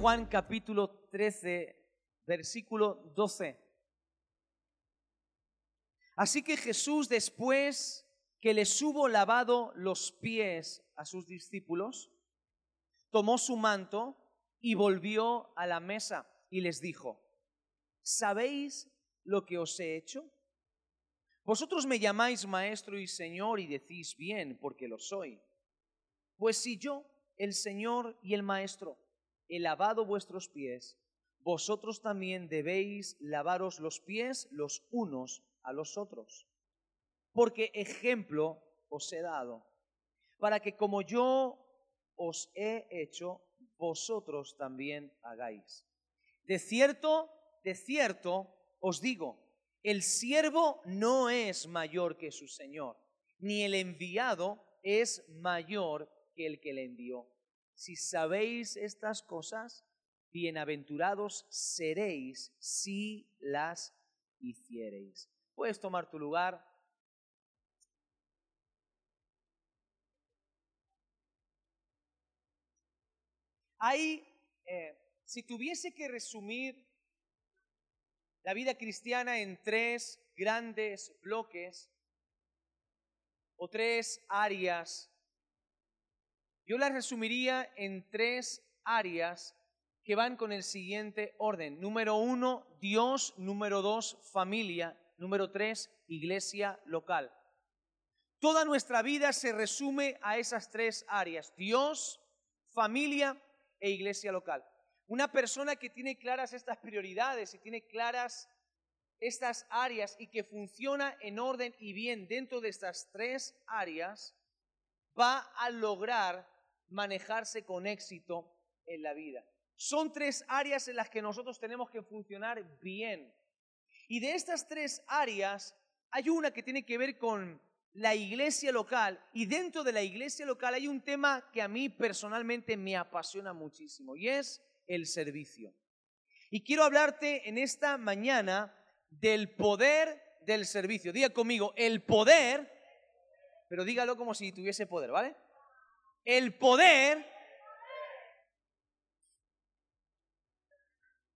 Juan capítulo 13, versículo 12. Así que Jesús después que les hubo lavado los pies a sus discípulos, tomó su manto y volvió a la mesa y les dijo, ¿sabéis lo que os he hecho? Vosotros me llamáis maestro y señor y decís bien porque lo soy. Pues si yo, el Señor y el Maestro, he lavado vuestros pies, vosotros también debéis lavaros los pies los unos a los otros. Porque ejemplo os he dado, para que como yo os he hecho, vosotros también hagáis. De cierto, de cierto os digo, el siervo no es mayor que su Señor, ni el enviado es mayor que el que le envió. Si sabéis estas cosas, bienaventurados seréis si las hiciereis. Puedes tomar tu lugar. Hay, eh, si tuviese que resumir la vida cristiana en tres grandes bloques o tres áreas, yo las resumiría en tres áreas que van con el siguiente orden. Número uno, Dios. Número dos, familia. Número tres, iglesia local. Toda nuestra vida se resume a esas tres áreas. Dios, familia e iglesia local. Una persona que tiene claras estas prioridades y tiene claras estas áreas y que funciona en orden y bien dentro de estas tres áreas, va a lograr manejarse con éxito en la vida. Son tres áreas en las que nosotros tenemos que funcionar bien. Y de estas tres áreas hay una que tiene que ver con la iglesia local y dentro de la iglesia local hay un tema que a mí personalmente me apasiona muchísimo y es el servicio. Y quiero hablarte en esta mañana del poder del servicio. Diga conmigo, el poder, pero dígalo como si tuviese poder, ¿vale? El poder.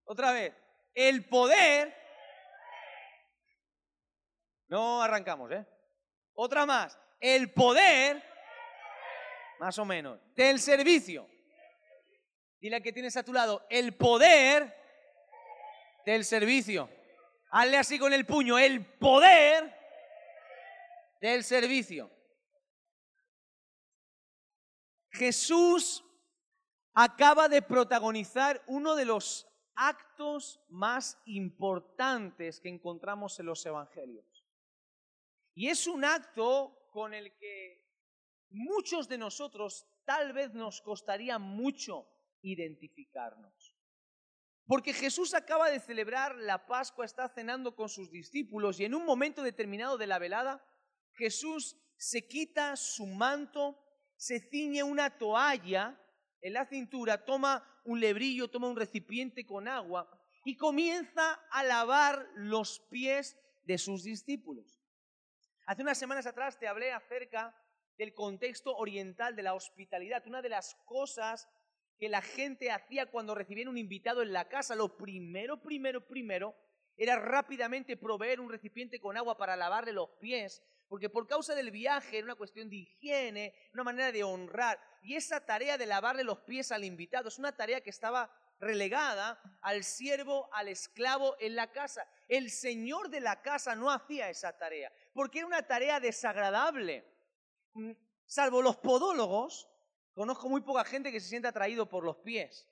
Otra vez, el poder. No arrancamos, ¿eh? Otra más. El poder, más o menos, del servicio. Dile a que tienes a tu lado, el poder del servicio. Hazle así con el puño, el poder del servicio. Jesús acaba de protagonizar uno de los actos más importantes que encontramos en los evangelios. Y es un acto con el que muchos de nosotros tal vez nos costaría mucho identificarnos. Porque Jesús acaba de celebrar la Pascua, está cenando con sus discípulos y en un momento determinado de la velada, Jesús se quita su manto, se ciñe una toalla en la cintura, toma un lebrillo, toma un recipiente con agua y comienza a lavar los pies de sus discípulos. Hace unas semanas atrás te hablé acerca del contexto oriental de la hospitalidad. Una de las cosas que la gente hacía cuando recibían un invitado en la casa, lo primero, primero, primero, era rápidamente proveer un recipiente con agua para lavarle los pies, porque por causa del viaje era una cuestión de higiene, una manera de honrar. Y esa tarea de lavarle los pies al invitado es una tarea que estaba relegada al siervo, al esclavo en la casa. El señor de la casa no hacía esa tarea porque era una tarea desagradable. Mm, salvo los podólogos, conozco muy poca gente que se siente atraído por los pies.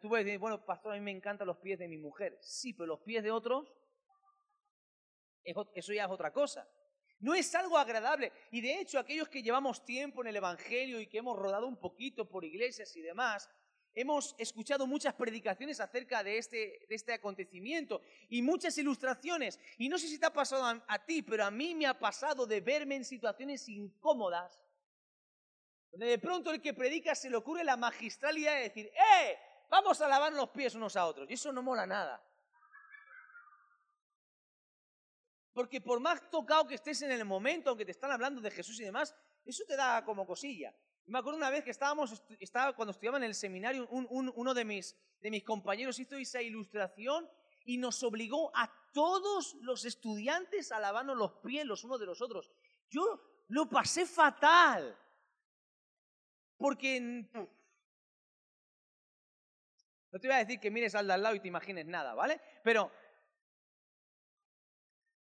Tú puedes decir, bueno, pastor, a mí me encantan los pies de mi mujer. Sí, pero los pies de otros, eso ya es otra cosa. No es algo agradable. Y de hecho, aquellos que llevamos tiempo en el Evangelio y que hemos rodado un poquito por iglesias y demás, Hemos escuchado muchas predicaciones acerca de este, de este acontecimiento y muchas ilustraciones. Y no sé si te ha pasado a, ti, pero a mí me ha pasado de verme en situaciones incómodas, donde de pronto el que predica se le ocurre la magistralidad de decir, ¡eh! Vamos a lavar los pies unos a otros. Y eso no mola nada. Porque por más tocado que estés en el momento, aunque te están hablando de Jesús y demás, eso te da como cosilla. Me acuerdo una vez que estábamos, estaba, cuando estudiaba en el seminario, uno de mis, de mis compañeros hizo esa ilustración y nos obligó a todos los estudiantes a lavarnos los pies los unos de los otros. Yo lo pasé fatal. Porque no te voy a decir que mires al de al lado y te imagines nada, ¿vale? Pero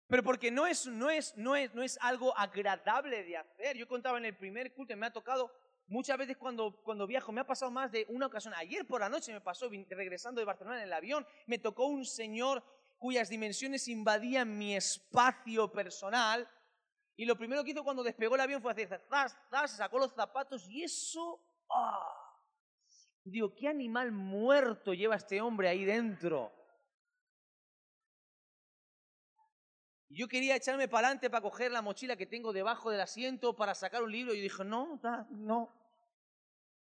pero porque no es, no, es, no, es, no es algo agradable de hacer. Yo contaba en el primer culto, me ha tocado muchas veces cuando, cuando viajo, me ha pasado más de una ocasión. Ayer por la noche me pasó, regresando de Barcelona en el avión, me tocó un señor cuyas dimensiones invadían mi espacio personal. Y lo primero que hizo cuando despegó el avión fue hacer zas, zas, sacó los zapatos y eso... ¡ah! Digo, ¿qué animal muerto lleva este hombre ahí dentro? Yo quería echarme para adelante para coger la mochila que tengo debajo del asiento para sacar un libro y dije, no, no.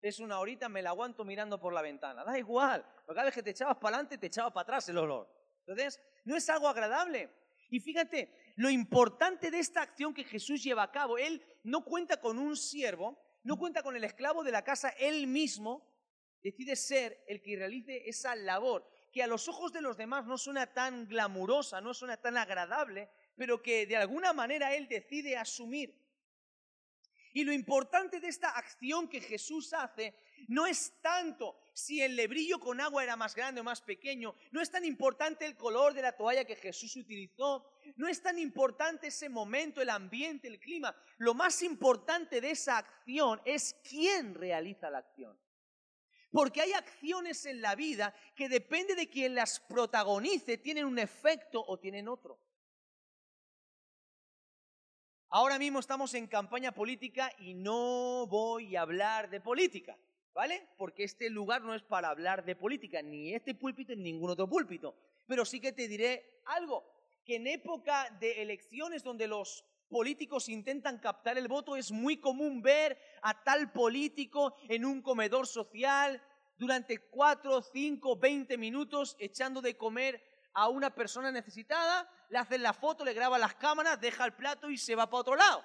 Es una horita, me la aguanto mirando por la ventana. Da igual, porque cada vez que te echabas para adelante te echaba para atrás el olor. Entonces, no es algo agradable. Y fíjate, lo importante de esta acción que Jesús lleva a cabo, Él no cuenta con un siervo, no cuenta con el esclavo de la casa, Él mismo decide ser el que realice esa labor que a los ojos de los demás no suena tan glamurosa, no suena tan agradable, pero que de alguna manera Él decide asumir. Y lo importante de esta acción que Jesús hace no es tanto si el lebrillo con agua era más grande o más pequeño, no es tan importante el color de la toalla que Jesús utilizó, no es tan importante ese momento, el ambiente, el clima. Lo más importante de esa acción es quién realiza la acción. Porque hay acciones en la vida que depende de quien las protagonice, tienen un efecto o tienen otro. Ahora mismo estamos en campaña política y no voy a hablar de política, ¿vale? Porque este lugar no es para hablar de política, ni este púlpito ni ningún otro púlpito. Pero sí que te diré algo, que en época de elecciones donde los políticos intentan captar el voto, es muy común ver a tal político en un comedor social durante cuatro, cinco, veinte minutos echando de comer a una persona necesitada, le hacen la foto, le graba las cámaras, deja el plato y se va para otro lado.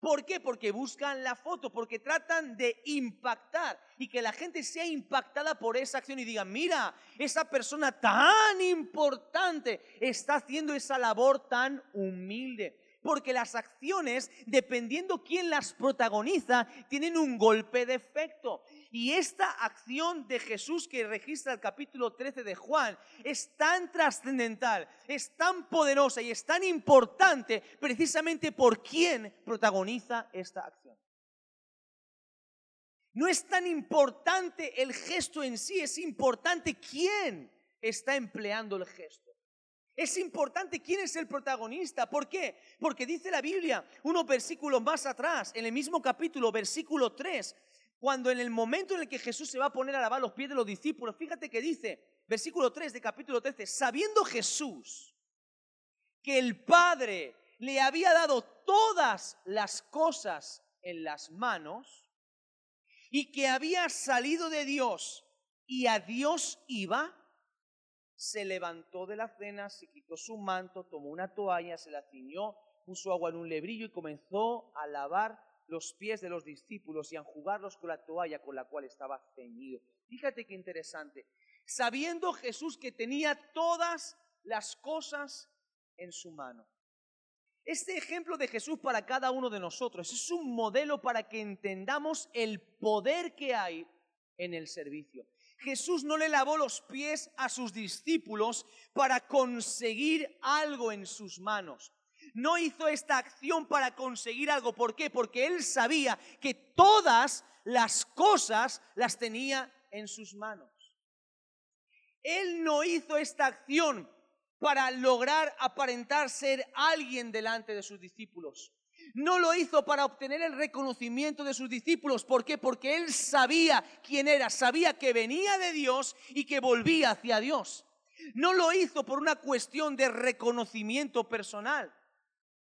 ¿Por qué? Porque buscan la foto, porque tratan de impactar y que la gente sea impactada por esa acción y diga, mira, esa persona tan importante está haciendo esa labor tan humilde porque las acciones, dependiendo quién las protagoniza, tienen un golpe de efecto. Y esta acción de Jesús que registra el capítulo 13 de Juan es tan trascendental, es tan poderosa y es tan importante precisamente por quién protagoniza esta acción. No es tan importante el gesto en sí, es importante quién está empleando el gesto. Es importante quién es el protagonista. ¿Por qué? Porque dice la Biblia, unos versículos más atrás, en el mismo capítulo, versículo 3, cuando en el momento en el que Jesús se va a poner a lavar los pies de los discípulos, fíjate que dice, versículo 3 de capítulo 13, sabiendo Jesús que el Padre le había dado todas las cosas en las manos y que había salido de Dios y a Dios iba, se levantó de la cena, se quitó su manto, tomó una toalla, se la ciñó, puso agua en un lebrillo y comenzó a lavar los pies de los discípulos y a enjugarlos con la toalla con la cual estaba ceñido. Fíjate qué interesante. Sabiendo Jesús que tenía todas las cosas en su mano. Este ejemplo de Jesús para cada uno de nosotros es un modelo para que entendamos el poder que hay en el servicio. Jesús no le lavó los pies a sus discípulos para conseguir algo en sus manos. No hizo esta acción para conseguir algo. ¿Por qué? Porque él sabía que todas las cosas las tenía en sus manos. Él no hizo esta acción para lograr aparentar ser alguien delante de sus discípulos. No lo hizo para obtener el reconocimiento de sus discípulos. ¿Por qué? Porque él sabía quién era, sabía que venía de Dios y que volvía hacia Dios. No lo hizo por una cuestión de reconocimiento personal.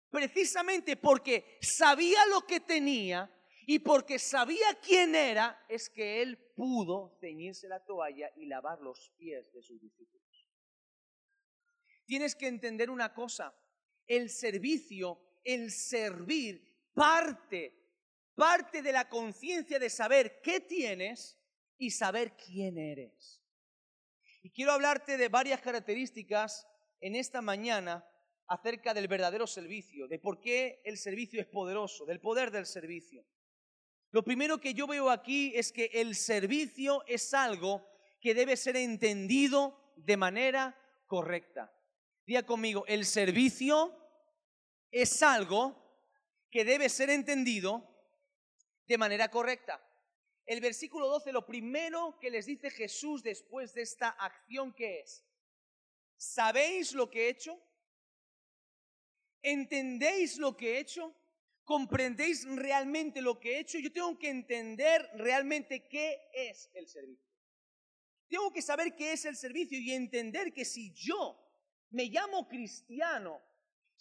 Precisamente porque sabía lo que tenía y porque sabía quién era, es que él pudo ceñirse la toalla y lavar los pies de sus discípulos. Tienes que entender una cosa, el servicio el servir parte, parte de la conciencia de saber qué tienes y saber quién eres. Y quiero hablarte de varias características en esta mañana acerca del verdadero servicio, de por qué el servicio es poderoso, del poder del servicio. Lo primero que yo veo aquí es que el servicio es algo que debe ser entendido de manera correcta. Día conmigo, el servicio es algo que debe ser entendido de manera correcta. El versículo 12, lo primero que les dice Jesús después de esta acción que es, ¿sabéis lo que he hecho? ¿Entendéis lo que he hecho? ¿Comprendéis realmente lo que he hecho? Yo tengo que entender realmente qué es el servicio. Tengo que saber qué es el servicio y entender que si yo me llamo cristiano,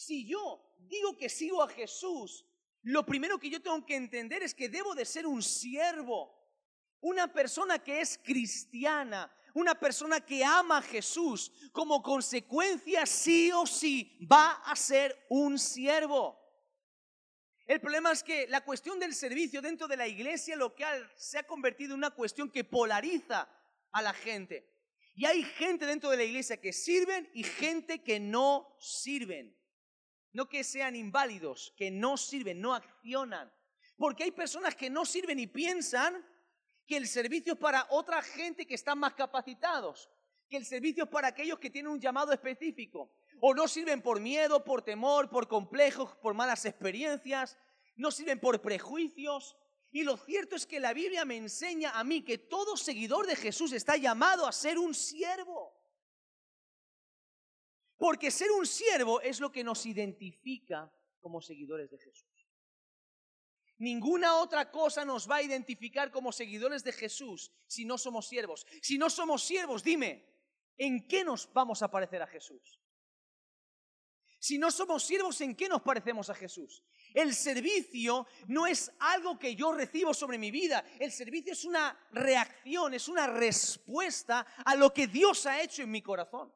si yo digo que sigo a Jesús, lo primero que yo tengo que entender es que debo de ser un siervo, una persona que es cristiana, una persona que ama a Jesús, como consecuencia sí o sí va a ser un siervo. El problema es que la cuestión del servicio dentro de la iglesia local se ha convertido en una cuestión que polariza a la gente. Y hay gente dentro de la iglesia que sirven y gente que no sirven. No que sean inválidos, que no sirven, no accionan. Porque hay personas que no sirven y piensan que el servicio es para otra gente que están más capacitados, que el servicio es para aquellos que tienen un llamado específico. O no sirven por miedo, por temor, por complejos, por malas experiencias, no sirven por prejuicios. Y lo cierto es que la Biblia me enseña a mí que todo seguidor de Jesús está llamado a ser un siervo. Porque ser un siervo es lo que nos identifica como seguidores de Jesús. Ninguna otra cosa nos va a identificar como seguidores de Jesús si no somos siervos. Si no somos siervos, dime, ¿en qué nos vamos a parecer a Jesús? Si no somos siervos, ¿en qué nos parecemos a Jesús? El servicio no es algo que yo recibo sobre mi vida. El servicio es una reacción, es una respuesta a lo que Dios ha hecho en mi corazón.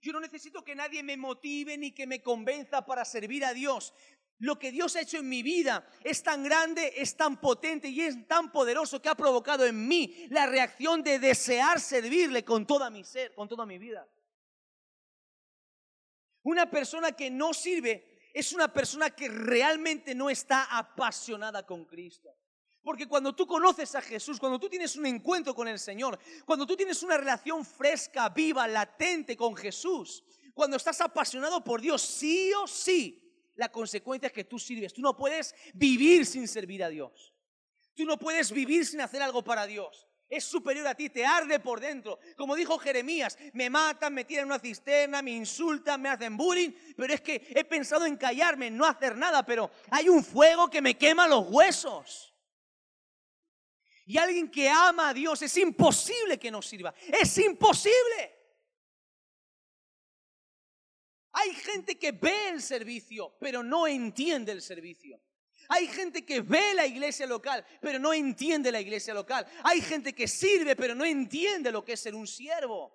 Yo no necesito que nadie me motive ni que me convenza para servir a Dios. Lo que Dios ha hecho en mi vida es tan grande, es tan potente y es tan poderoso que ha provocado en mí la reacción de desear servirle con toda mi ser, con toda mi vida. Una persona que no sirve es una persona que realmente no está apasionada con Cristo. Porque cuando tú conoces a Jesús, cuando tú tienes un encuentro con el Señor, cuando tú tienes una relación fresca, viva, latente con Jesús, cuando estás apasionado por Dios, sí o sí, la consecuencia es que tú sirves. Tú no puedes vivir sin servir a Dios. Tú no puedes vivir sin hacer algo para Dios. Es superior a ti, te arde por dentro. Como dijo Jeremías, me matan, me tiran en una cisterna, me insultan, me hacen bullying, pero es que he pensado en callarme, no hacer nada, pero hay un fuego que me quema los huesos. Y alguien que ama a Dios es imposible que no sirva. Es imposible. Hay gente que ve el servicio, pero no entiende el servicio. Hay gente que ve la iglesia local, pero no entiende la iglesia local. Hay gente que sirve, pero no entiende lo que es ser un siervo.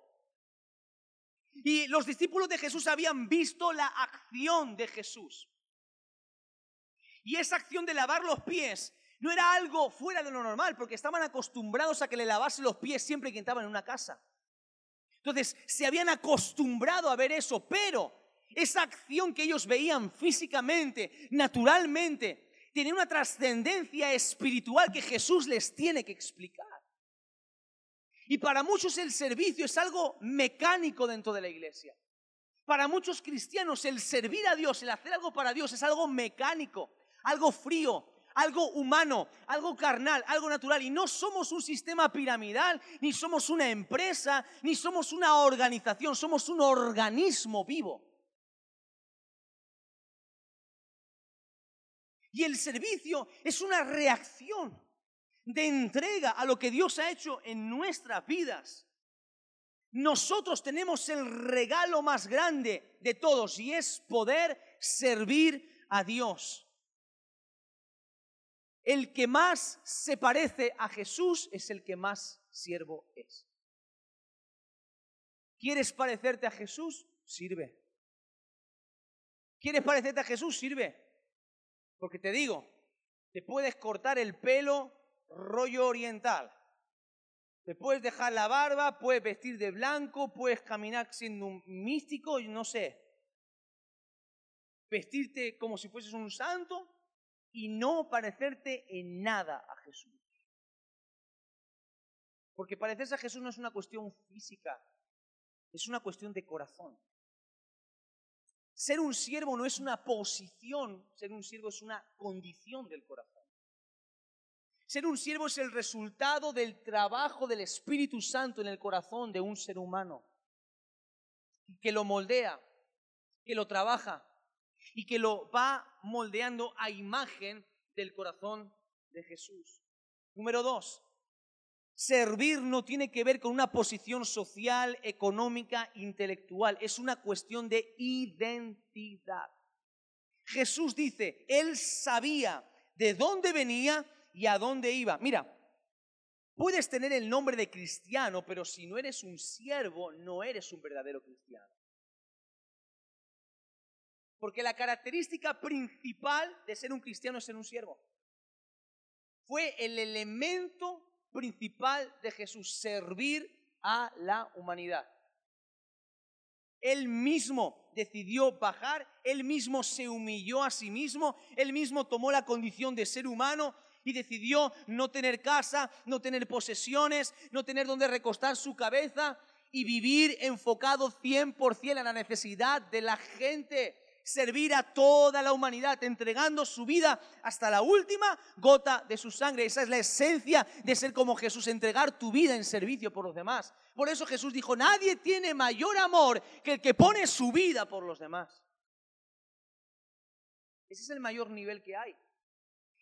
Y los discípulos de Jesús habían visto la acción de Jesús. Y esa acción de lavar los pies no era algo fuera de lo normal, porque estaban acostumbrados a que le lavase los pies siempre que entraban en una casa. Entonces, se habían acostumbrado a ver eso, pero esa acción que ellos veían físicamente, naturalmente, tenía una trascendencia espiritual que Jesús les tiene que explicar. Y para muchos el servicio es algo mecánico dentro de la iglesia. Para muchos cristianos el servir a Dios, el hacer algo para Dios es algo mecánico, algo frío, algo humano, algo carnal, algo natural. Y no somos un sistema piramidal, ni somos una empresa, ni somos una organización, somos un organismo vivo. Y el servicio es una reacción de entrega a lo que Dios ha hecho en nuestras vidas. Nosotros tenemos el regalo más grande de todos y es poder servir a Dios. El que más se parece a Jesús es el que más siervo es. ¿Quieres parecerte a Jesús? Sirve. ¿Quieres parecerte a Jesús? Sirve. Porque te digo, Te puedes cortar el pelo rollo oriental. Te puedes dejar la barba, puedes vestir de blanco, puedes caminar siendo un místico, no sé. Vestirte como si fueses un santo y no parecerte en nada a Jesús. Porque parecerse a Jesús no es una cuestión física, es una cuestión de corazón. Ser un siervo no es una posición, ser un siervo es una condición del corazón. Ser un siervo es el resultado del trabajo del Espíritu Santo en el corazón de un ser humano, que lo moldea, que lo trabaja y que lo va moldeando a imagen del corazón de Jesús. Número dos, servir no tiene que ver con una posición social, económica, intelectual, es una cuestión de identidad. Jesús dice, Él sabía de dónde venía y a dónde iba. Mira, puedes tener el nombre de cristiano, pero si no eres un siervo, no eres un verdadero cristiano. Porque la característica principal de ser un cristiano es ser un siervo. Fue el elemento principal de Jesús, servir a la humanidad. Él mismo decidió bajar, él mismo se humilló a sí mismo, él mismo tomó la condición de ser humano y decidió no tener casa, no tener posesiones, no tener donde recostar su cabeza y vivir enfocado 100% en la necesidad de la gente, servir a toda la humanidad, entregando su vida hasta la última gota de su sangre. Esa es la esencia de ser como Jesús, entregar tu vida en servicio por los demás. Por eso Jesús dijo, nadie tiene mayor amor que el que pone su vida por los demás. Ese es el mayor nivel que hay.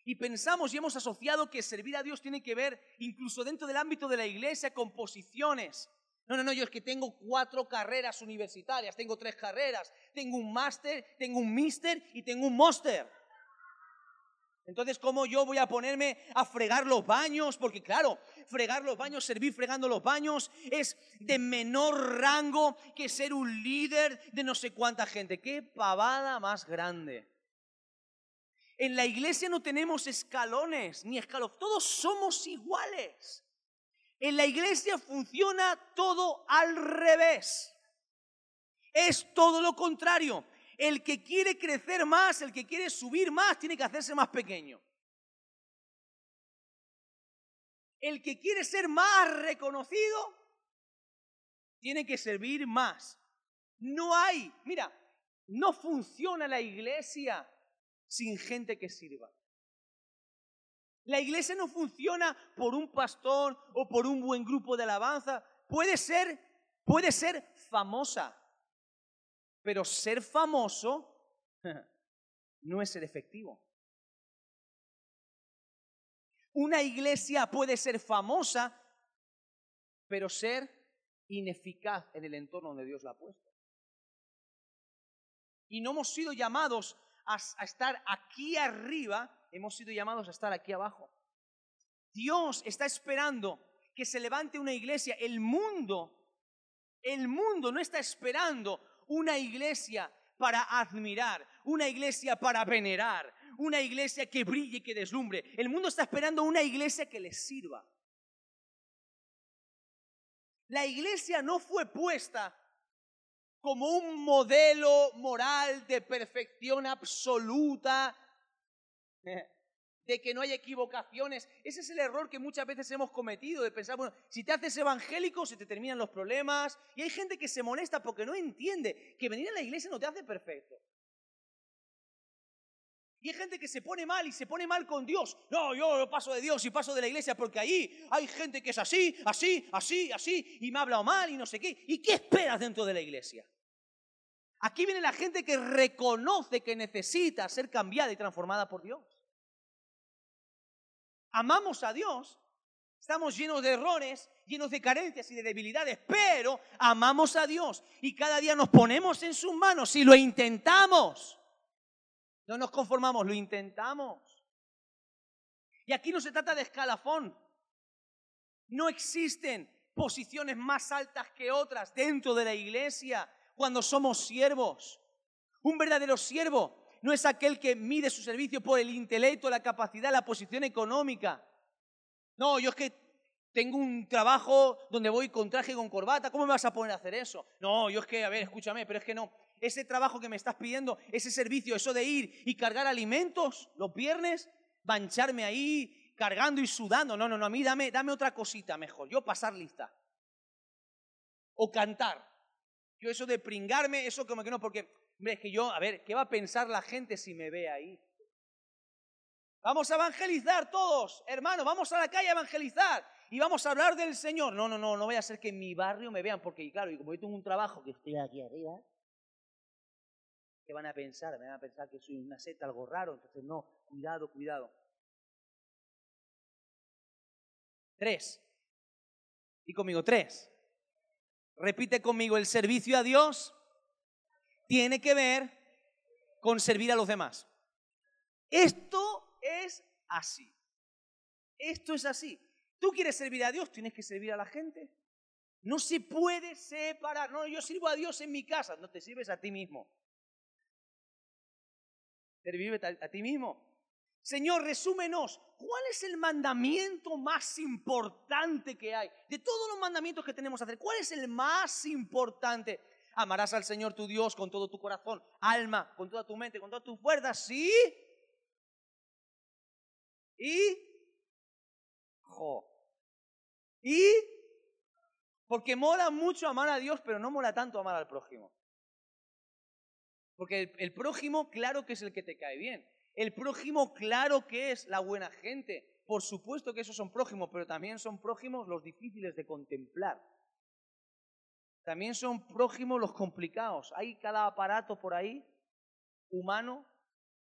Y pensamos y hemos asociado que servir a Dios tiene que ver incluso dentro del ámbito de la iglesia con posiciones. No, no, no, yo es que tengo cuatro carreras universitarias, tengo tres carreras, tengo un máster, tengo un mister y tengo un monster. Entonces, ¿cómo yo voy a ponerme a fregar los baños? Porque claro, fregar los baños, servir fregando los baños es de menor rango que ser un líder de no sé cuánta gente. ¡Qué pavada más grande! En la iglesia no tenemos escalones ni escalos, todos somos iguales. En la iglesia funciona todo al revés. Es todo lo contrario. El que quiere crecer más, el que quiere subir más, tiene que hacerse más pequeño. El que quiere ser más reconocido, tiene que servir más. No hay, mira, no funciona la iglesia sin gente que sirva. La iglesia no funciona por un pastor o por un buen grupo de alabanza. Puede ser, puede ser famosa, pero ser famoso no es ser efectivo. Una iglesia puede ser famosa, pero ser ineficaz en el entorno donde Dios la ha puesto. Y no hemos sido llamados a, estar aquí arriba, hemos sido llamados a estar aquí abajo. Dios está esperando que se levante una iglesia. El mundo, el mundo no está esperando una iglesia para admirar, una iglesia para venerar, una iglesia que brille, que deslumbre. El mundo está esperando una iglesia que les sirva. La iglesia no fue puesta como un modelo moral de perfección absoluta, de que no hay equivocaciones. Ese es el error que muchas veces hemos cometido, de pensar, bueno, si te haces evangélico se te terminan los problemas. Y hay gente que se molesta porque no entiende que venir a la iglesia no te hace perfecto. Y hay gente que se pone mal y se pone mal con Dios. No, yo paso de Dios y paso de la iglesia porque ahí hay gente que es así, así, así, así, y me ha hablado mal y no sé qué. ¿Y qué esperas dentro de la iglesia? Aquí viene la gente que reconoce que necesita ser cambiada y transformada por Dios. Amamos a Dios, estamos llenos de errores, llenos de carencias y de debilidades, pero amamos a Dios y cada día nos ponemos en sus manos y lo intentamos. No nos conformamos, lo intentamos. Y aquí no se trata de escalafón. No existen posiciones más altas que otras dentro de la iglesia cuando somos siervos. Un verdadero siervo no es aquel que mide su servicio por el intelecto, la capacidad, la posición económica. No, yo es que tengo un trabajo donde voy con traje y con corbata, ¿cómo me vas a poner a hacer eso? No, yo es que, a ver, escúchame, pero es que no. Ese trabajo que me estás pidiendo, ese servicio, eso de ir y cargar alimentos los viernes, bancharme ahí cargando y sudando. No, no, no, a mí dame, dame otra cosita mejor. Yo pasar lista. O cantar. Yo eso de pringarme, eso como que no, porque, hombre, es que yo, a ver, ¿qué va a pensar la gente si me ve ahí? Vamos a evangelizar todos, hermanos, vamos a la calle a evangelizar y vamos a hablar del Señor. No, no, no, no voy a hacer que en mi barrio me vean, porque claro, y como yo tengo un trabajo que estoy aquí arriba, ¿qué van a pensar? Me van a pensar que soy una seta, algo raro, entonces no, cuidado, cuidado. Tres. Y conmigo, tres. Repite conmigo, el servicio a Dios tiene que ver con servir a los demás. Esto es así. Esto es así. Tú quieres servir a Dios, tienes que servir a la gente. No se puede separar. No, yo sirvo a Dios en mi casa. No te sirves a ti mismo. Te vives a, ti mismo. Señor, resúmenos. ¿Cuál es el mandamiento más importante que hay? De todos los mandamientos que tenemos que hacer, ¿cuál es el más importante? Amarás al Señor tu Dios con todo tu corazón, alma, con toda tu mente, con toda tu fuerza, ¿sí? ¿Y? Jo. Y porque mola mucho amar a Dios, pero no mola tanto amar al prójimo. Porque el, prójimo, claro que es el que te cae bien. El prójimo, claro que es la buena gente. Por supuesto que esos son prójimos, pero también son prójimos los difíciles de contemplar. También son prójimos los complicados. Hay cada aparato por ahí, humano,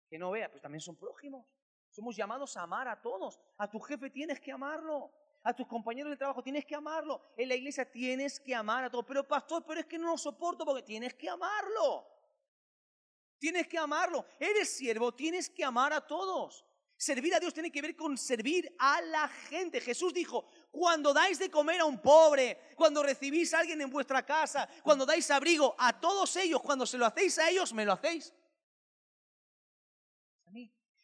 que no vea, pues también son prójimos. Somos llamados a amar a todos. A tu jefe tienes que amarlo a tus compañeros de trabajo, tienes que amarlo. En la iglesia tienes que amar a todos. Pero pastor, pero es que no lo soporto porque tienes que amarlo. Tienes que amarlo. Eres siervo, tienes que amar a todos. Servir a Dios tiene que ver con servir a la gente. Jesús dijo, cuando dais de comer a un pobre, cuando recibís a alguien en vuestra casa, cuando dais abrigo a todos ellos, cuando se lo hacéis a ellos, me lo hacéis.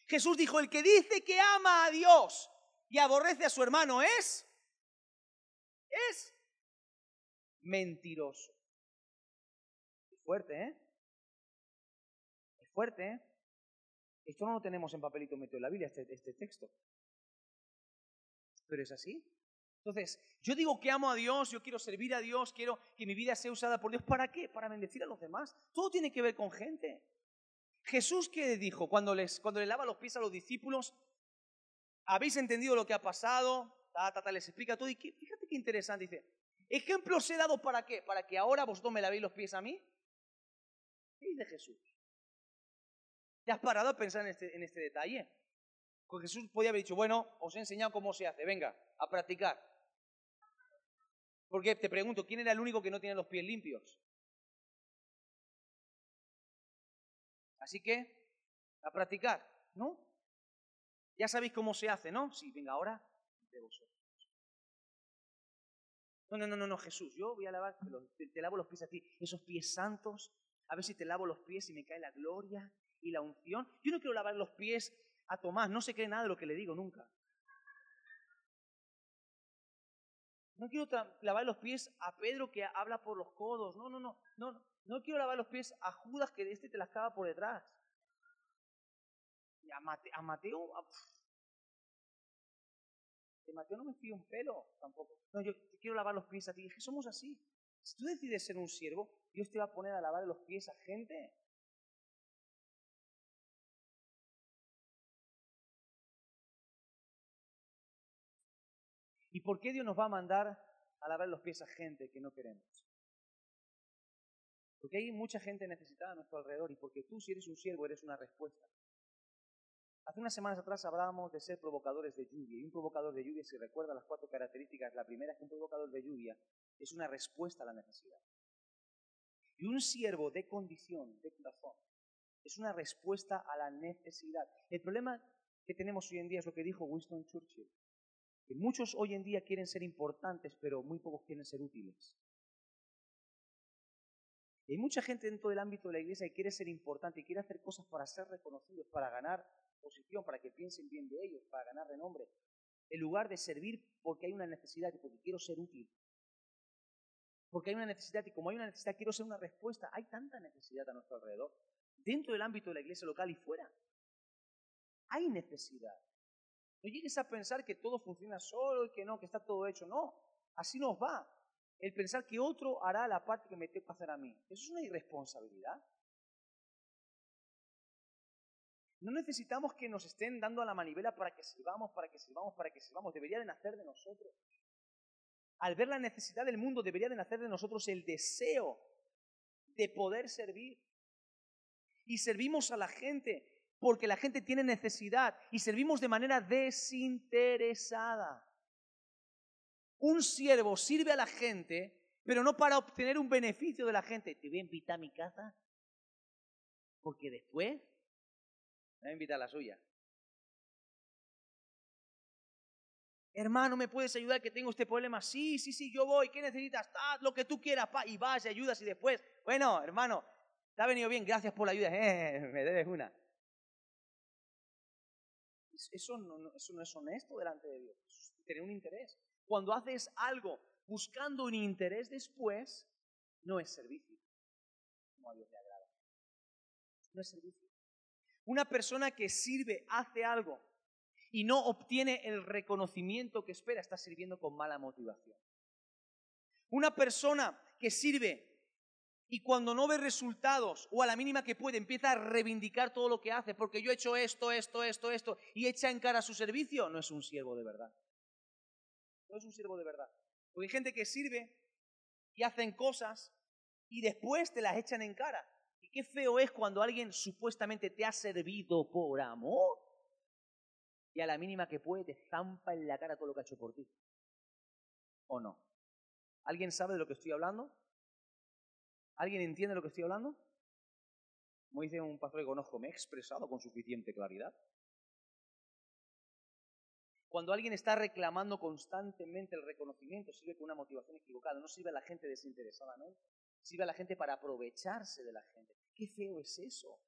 Jesús dijo, el que dice que ama a Dios y aborrece a su hermano es, es mentiroso. Es fuerte, ¿eh? Es fuerte, ¿eh? Esto no lo tenemos en papelito metido en la Biblia, este, este texto. Pero es así. Entonces, yo digo que amo a Dios, yo quiero servir a Dios, quiero que mi vida sea usada por Dios. ¿Para qué? Para bendecir a los demás. Todo tiene que ver con gente. Jesús, ¿qué dijo cuando, les, cuando le lava los pies a los discípulos? habéis entendido lo que ha pasado, ta, les explica todo. Y fíjate qué interesante, dice, ejemplos he dado para qué, para que ahora vosotros me lavéis los pies a mí. ¿Qué dice Jesús? ¿Te has parado a pensar en este, en este detalle? Porque Jesús podía haber dicho, bueno, os he enseñado cómo se hace, venga, a practicar. Porque te pregunto, ¿quién era el único que no tiene los pies limpios? Así que, a practicar, ¿no? Ya sabéis cómo se hace, ¿no? Sí, venga, ahora de vosotros. No, no, no, no, Jesús, yo voy a lavar, te, lavo los pies a ti, esos pies santos, a ver si te lavo los pies y me cae la gloria y la unción. Yo no quiero lavar los pies a Tomás, no se cree nada de lo que le digo nunca. No quiero lavar los pies a Pedro que habla por los codos. No, no, no, no, no quiero lavar los pies a Judas que este te las cava por detrás a, Mateo, a, de Mateo no me fío un pelo tampoco. No, yo quiero lavar los pies a ti. Es que somos así. Si tú decides ser un siervo, Dios te va a poner a lavar los pies a gente. ¿Y por qué Dios nos va a mandar a lavar los pies a gente que no queremos? Porque hay mucha gente necesitada a nuestro alrededor y porque tú si eres un siervo eres una respuesta. Hace unas semanas atrás hablábamos de ser provocadores de lluvia. Y un provocador de lluvia, si recuerda las cuatro características, la primera es que un provocador de lluvia es una respuesta a la necesidad. Y un siervo de condición, de corazón, es una respuesta a la necesidad. El problema que tenemos hoy en día es lo que dijo Winston Churchill, que muchos hoy en día quieren ser importantes, pero muy pocos quieren ser útiles. Hay mucha gente dentro del ámbito de la iglesia que quiere ser importante y quiere hacer cosas para ser reconocidos, para ganar posición, para que piensen bien de ellos, para ganar renombre, en lugar de servir porque hay una necesidad porque quiero ser útil. Porque hay una necesidad y como hay una necesidad quiero ser una respuesta. Hay tanta necesidad a nuestro alrededor, dentro del ámbito de la iglesia local y fuera. Hay necesidad. No llegues a pensar que todo funciona solo y que no, que está todo hecho. No, así nos va. El pensar que otro hará la parte que me tengo que hacer a mí. Eso es una irresponsabilidad. No necesitamos que nos estén dando a la manivela para que sirvamos, para que sirvamos, para que sirvamos. Debería de nacer de nosotros. Al ver la necesidad del mundo, debería de nacer de nosotros el deseo de poder servir. Y servimos a la gente porque la gente tiene necesidad y servimos de manera desinteresada. Un siervo sirve a la gente, pero no para obtener un beneficio de la gente. Te voy a invitar a mi casa porque después me voy a invitar a la suya. Hermano, ¿me puedes ayudar que tengo este problema? Sí, sí, sí, yo voy. ¿Qué necesitas? Lo que tú quieras, pa. Y vas y ayudas y después, bueno, hermano, te ha venido bien, gracias por la ayuda. Me debes una. Eso no, eso no es honesto delante de Dios. Tener un interés. Cuando haces algo buscando un interés después, no es servicio. Como a Dios le agrada. No es servicio. Una persona que sirve, hace algo y no obtiene el reconocimiento que espera, está sirviendo con mala motivación. Una persona que sirve y cuando no ve resultados o a la mínima que puede empieza a reivindicar todo lo que hace porque yo he hecho esto, esto, esto, esto y echa en cara su servicio, no es un siervo de verdad. No es un siervo de verdad. Porque hay gente que sirve y hacen cosas y después te las echan en cara. Y qué feo es cuando alguien supuestamente te ha servido por amor y a la mínima que puede te zampa en la cara todo lo que ha hecho por ti. ¿O no? ¿Alguien sabe de lo que estoy hablando? ¿Alguien entiende lo que estoy hablando? Como dice un pastor que conozco, ¿me he expresado con suficiente claridad? Cuando alguien está reclamando constantemente el reconocimiento, sirve con una motivación equivocada, no sirve a la gente desinteresadamente, sirve a la gente para aprovecharse de la gente. Qué feo es eso.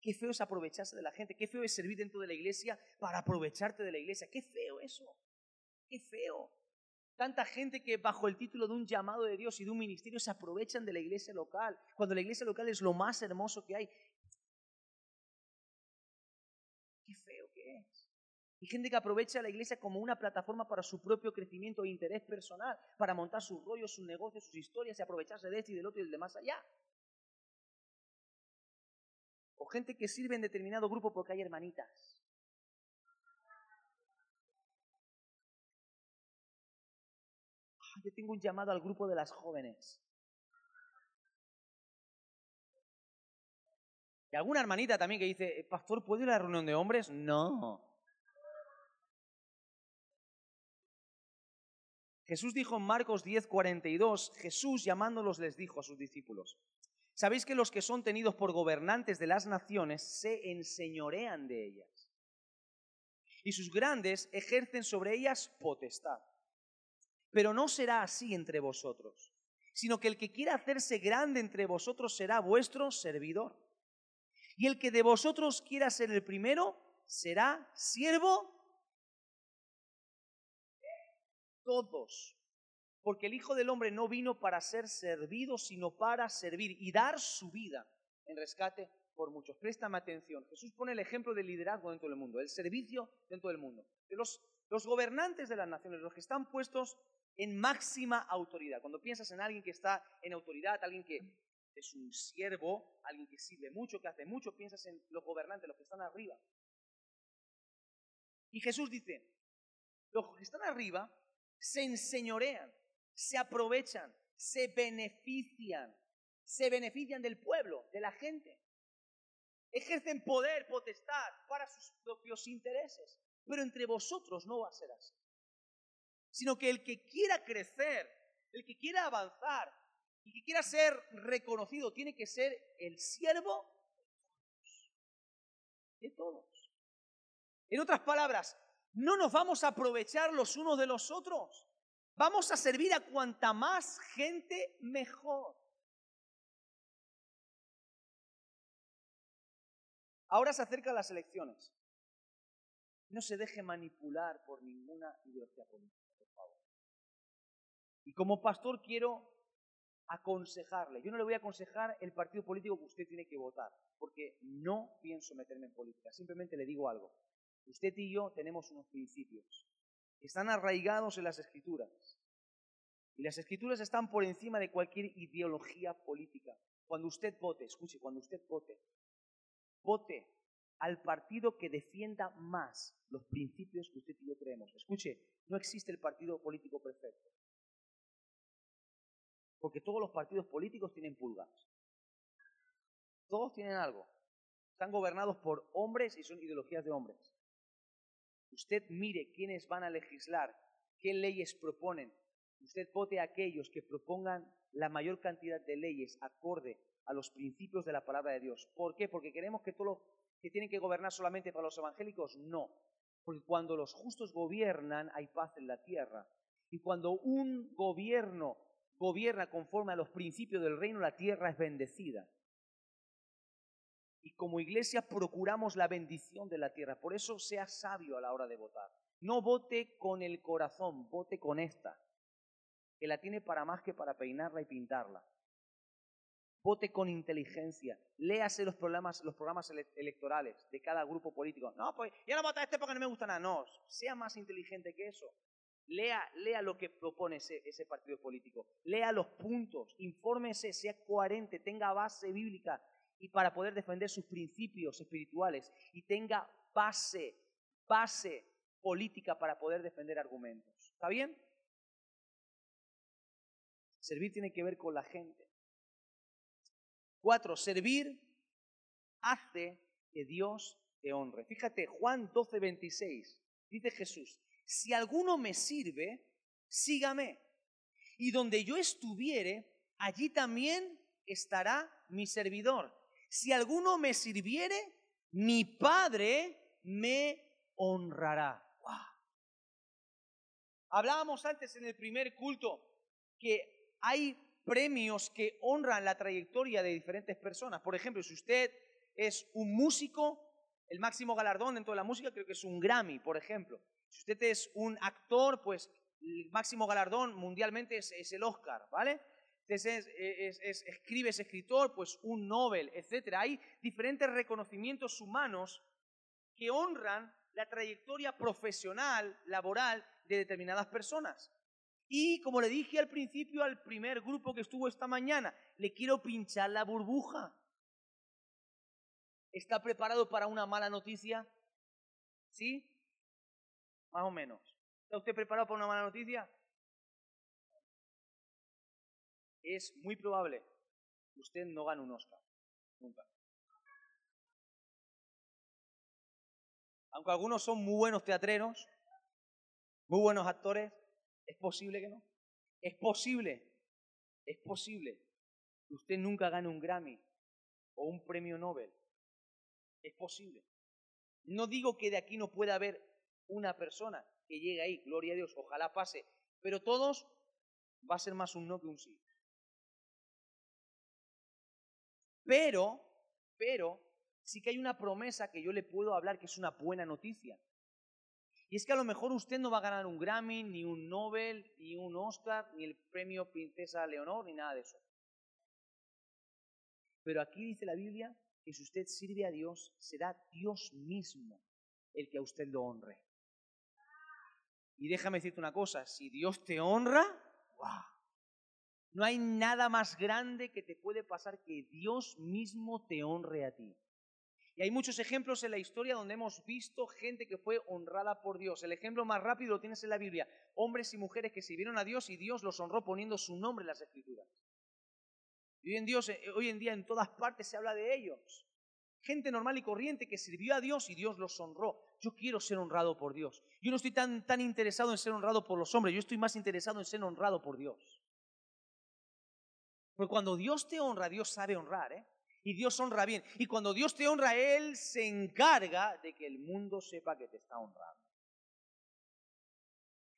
Qué feo es aprovecharse de la gente, qué feo es servir dentro de la iglesia para aprovecharte de la iglesia. Qué feo eso. Qué feo. Tanta gente que bajo el título de un llamado de Dios y de un ministerio se aprovechan de la iglesia local, cuando la iglesia local es lo más hermoso que hay. Qué feo que es. Y gente que aprovecha la iglesia como una plataforma para su propio crecimiento e interés personal, para montar sus rollos, sus negocios, sus historias y aprovecharse de este y del otro y del de más allá. O gente que sirve en determinado grupo porque hay hermanitas. Yo tengo un llamado al grupo de las jóvenes. Y alguna hermanita también que dice, pastor, ¿puedo ir a la reunión de hombres? No. Jesús dijo en Marcos 10, 42, Jesús llamándolos les dijo a sus discípulos, ¿sabéis que los que son tenidos por gobernantes de las naciones se enseñorean de ellas? Y sus grandes ejercen sobre ellas potestad. Pero no será así entre vosotros, sino que el que quiera hacerse grande entre vosotros será vuestro servidor. Y el que de vosotros quiera ser el primero será siervo todos. Porque el Hijo del Hombre no vino para ser servido, sino para servir y dar su vida en rescate por muchos. Préstame atención. Jesús pone el ejemplo del liderazgo dentro del mundo, el servicio dentro del mundo. Los, los gobernantes de las naciones, los que están puestos en máxima autoridad. Cuando piensas en alguien que está en autoridad, alguien que es un siervo, alguien que sirve mucho, que hace mucho, piensas en los gobernantes, los que están arriba. Y Jesús dice, los que están arriba se enseñorean, se aprovechan, se benefician, se benefician del pueblo, de la gente. Ejercen poder, potestad para sus propios intereses. Pero entre vosotros no va a ser así sino que el que quiera crecer, el que quiera avanzar, y que quiera ser reconocido, tiene que ser el siervo de todos. En otras palabras, no nos vamos a aprovechar los unos de los otros. Vamos a servir a cuanta más gente mejor. Ahora se acercan las elecciones. No se deje manipular por ninguna ideología política. Y como pastor quiero aconsejarle. Yo no le voy a aconsejar el partido político que usted tiene que votar, porque no pienso meterme en política. Simplemente le digo algo. Usted y yo tenemos unos principios que están arraigados en las escrituras. Y las escrituras están por encima de cualquier ideología política. Cuando usted vote, escuche, cuando usted vote, vote al partido que defienda más los principios que usted y yo creemos. Escuche, no existe el partido político perfecto. Porque todos los partidos políticos tienen pulgas. Todos tienen algo. Están gobernados por hombres y son ideologías de hombres. Usted mire quiénes van a legislar, qué leyes proponen. Usted vote a aquellos que propongan la mayor cantidad de leyes acorde a los principios de la palabra de Dios. ¿Por qué? Porque queremos que todo que tienen que gobernar solamente para los evangélicos, no. Porque cuando los justos gobiernan hay paz en la tierra. Y cuando un gobierno gobierna conforme a los principios del reino, la tierra es bendecida. Y como iglesia procuramos la bendición de la tierra. Por eso sea sabio a la hora de votar. No vote con el corazón, vote con esta, que la tiene para más que para peinarla y pintarla vote con inteligencia, léase los programas, los programas electorales de cada grupo político. No, pues ya no vota este porque no me gusta nada. No, sea más inteligente que eso. Lea, lea lo que propone ese, ese partido político. Lea los puntos, infórmese, sea coherente, tenga base bíblica y para poder defender sus principios espirituales y tenga base, base política para poder defender argumentos. ¿Está bien? Servir tiene que ver con la gente. Cuatro, servir hace que Dios te honre. Fíjate, Juan 12, 26, dice Jesús, si alguno me sirve, sígame. Y donde yo estuviere, allí también estará mi servidor. Si alguno me sirviere, mi Padre me honrará. Hablábamos antes en el primer culto que hay premios que honran la trayectoria de diferentes personas. Por ejemplo, si usted es un músico, el máximo galardón dentro de la música creo que es un Grammy, por ejemplo. Si usted es un actor, pues el máximo galardón mundialmente es, el Oscar, ¿vale? Entonces, es, escribe ese escritor, pues un Nobel, etc. Hay diferentes reconocimientos humanos que honran la trayectoria profesional, laboral de determinadas personas. Y como le dije al principio al primer grupo que estuvo esta mañana, le quiero pinchar la burbuja. ¿Está preparado para una mala noticia? ¿Sí? Más o menos. ¿Está usted preparado para una mala noticia? Es muy probable que usted no gane un Oscar. Nunca. Aunque algunos son muy buenos teatreros, muy buenos actores, ¿Es posible que no? Es posible, es posible que usted nunca gane un Grammy o un premio Nobel. Es posible. No digo que de aquí no pueda haber una persona que llegue ahí, gloria a Dios, ojalá pase, pero todos va a ser más un no que un sí. Pero, pero, sí que hay una promesa que yo le puedo hablar que es una buena noticia. Y es que a lo mejor usted no va a ganar un Grammy, ni un Nobel, ni un Oscar, ni el premio Princesa Leonor, ni nada de eso. Pero aquí dice la Biblia que si usted sirve a Dios, será Dios mismo el que a usted lo honre. Y déjame decirte una cosa, si Dios te honra, ¡wow! No hay nada más grande que te puede pasar que Dios mismo te honre a ti. Y hay muchos ejemplos en la historia donde hemos visto gente que fue honrada por Dios. El ejemplo más rápido lo tienes en la Biblia. Hombres y mujeres que sirvieron a Dios y Dios los honró poniendo su nombre en las escrituras. Y hoy en, Dios, eh, hoy en día en todas partes se habla de ellos. Gente normal y corriente que sirvió a Dios y Dios los honró. Yo quiero ser honrado por Dios. Yo no estoy tan, tan interesado en ser honrado por los hombres, yo estoy más interesado en ser honrado por Dios. Porque cuando Dios te honra, Dios sabe honrar, ¿eh? Y Dios honra bien. Y cuando Dios te honra, Él se encarga de que el mundo sepa que te está honrando.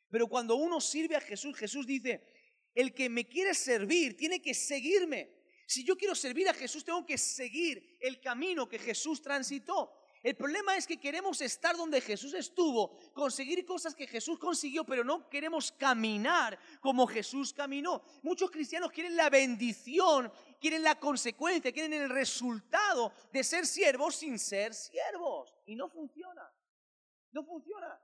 Pero cuando uno sirve a Jesús, Jesús dice, el que me quiere servir tiene que seguirme. Si yo quiero servir a Jesús, tengo que seguir el camino que Jesús transitó. El problema es que queremos estar donde Jesús estuvo, conseguir cosas que Jesús consiguió, pero no queremos caminar como Jesús caminó. Muchos cristianos quieren la bendición, quieren la consecuencia, quieren el resultado de ser siervos sin ser siervos. Y no funciona. No funciona.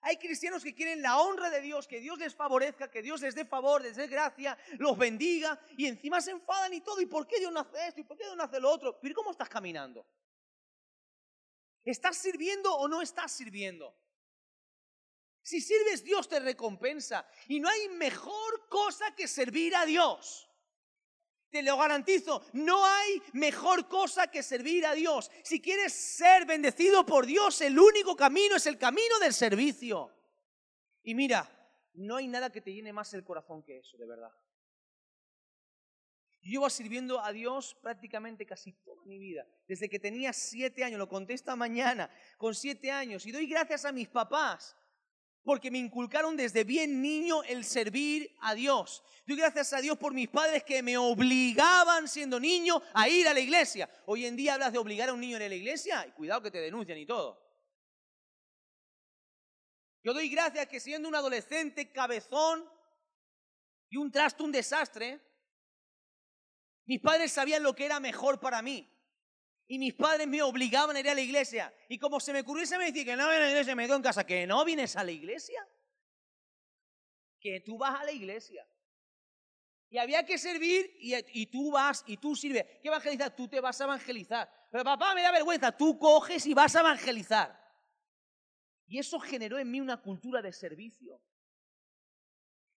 Hay cristianos que quieren la honra de Dios, que Dios les favorezca, que Dios les dé favor, les dé gracia, los bendiga y encima se enfadan y todo. ¿Y por qué Dios no hace esto? ¿Y por qué Dios no hace lo otro? Pero ¿cómo estás caminando? ¿Estás sirviendo o no estás sirviendo? Si sirves, Dios te recompensa. Y no hay mejor cosa que servir a Dios. Te lo garantizo, no hay mejor cosa que servir a Dios. Si quieres ser bendecido por Dios, el único camino es el camino del servicio. Y mira, no hay nada que te llene más el corazón que eso, de verdad. Yo llevo sirviendo a Dios prácticamente casi toda mi vida. Desde que tenía siete años, lo conté esta mañana, con siete años. Y doy gracias a mis papás, porque me inculcaron desde bien niño el servir a Dios. Doy gracias a Dios por mis padres que me obligaban siendo niño a ir a la iglesia. Hoy en día hablas de obligar a un niño a ir a la iglesia y cuidado que te denuncian y todo. Yo doy gracias que siendo un adolescente cabezón y un trasto, un desastre, mis padres sabían lo que era mejor para mí. Y mis padres me obligaban a ir a la iglesia. Y como se me ocurriese me decía que no voy a la iglesia, me quedo en casa. ¿Que no vienes a la iglesia? Que tú vas a la iglesia. Y había que servir y, y tú vas y tú sirves. ¿Qué evangelizar? Tú te vas a evangelizar. Pero papá, me da vergüenza. Tú coges y vas a evangelizar. Y eso generó en mí una cultura de servicio.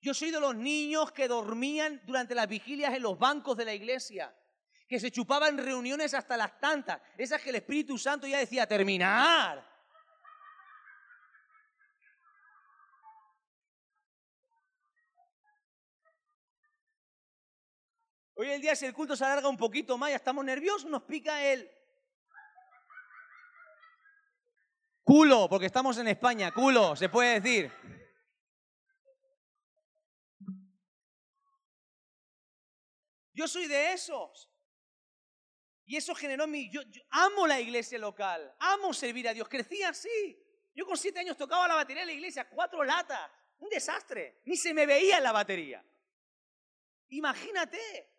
Yo soy de los niños que dormían durante las vigilias en los bancos de la iglesia, que se chupaban reuniones hasta las tantas, esas que el Espíritu Santo ya decía, terminar. Hoy el día si el culto se alarga un poquito más, ya estamos nerviosos, nos pica el culo, porque estamos en España, culo, se puede decir. Yo soy de esos. Y eso generó mi... Yo, amo la iglesia local, amo servir a Dios. Crecí así. Yo con siete años tocaba la batería de la iglesia, cuatro latas. Un desastre. Ni se me veía en la batería. Imagínate.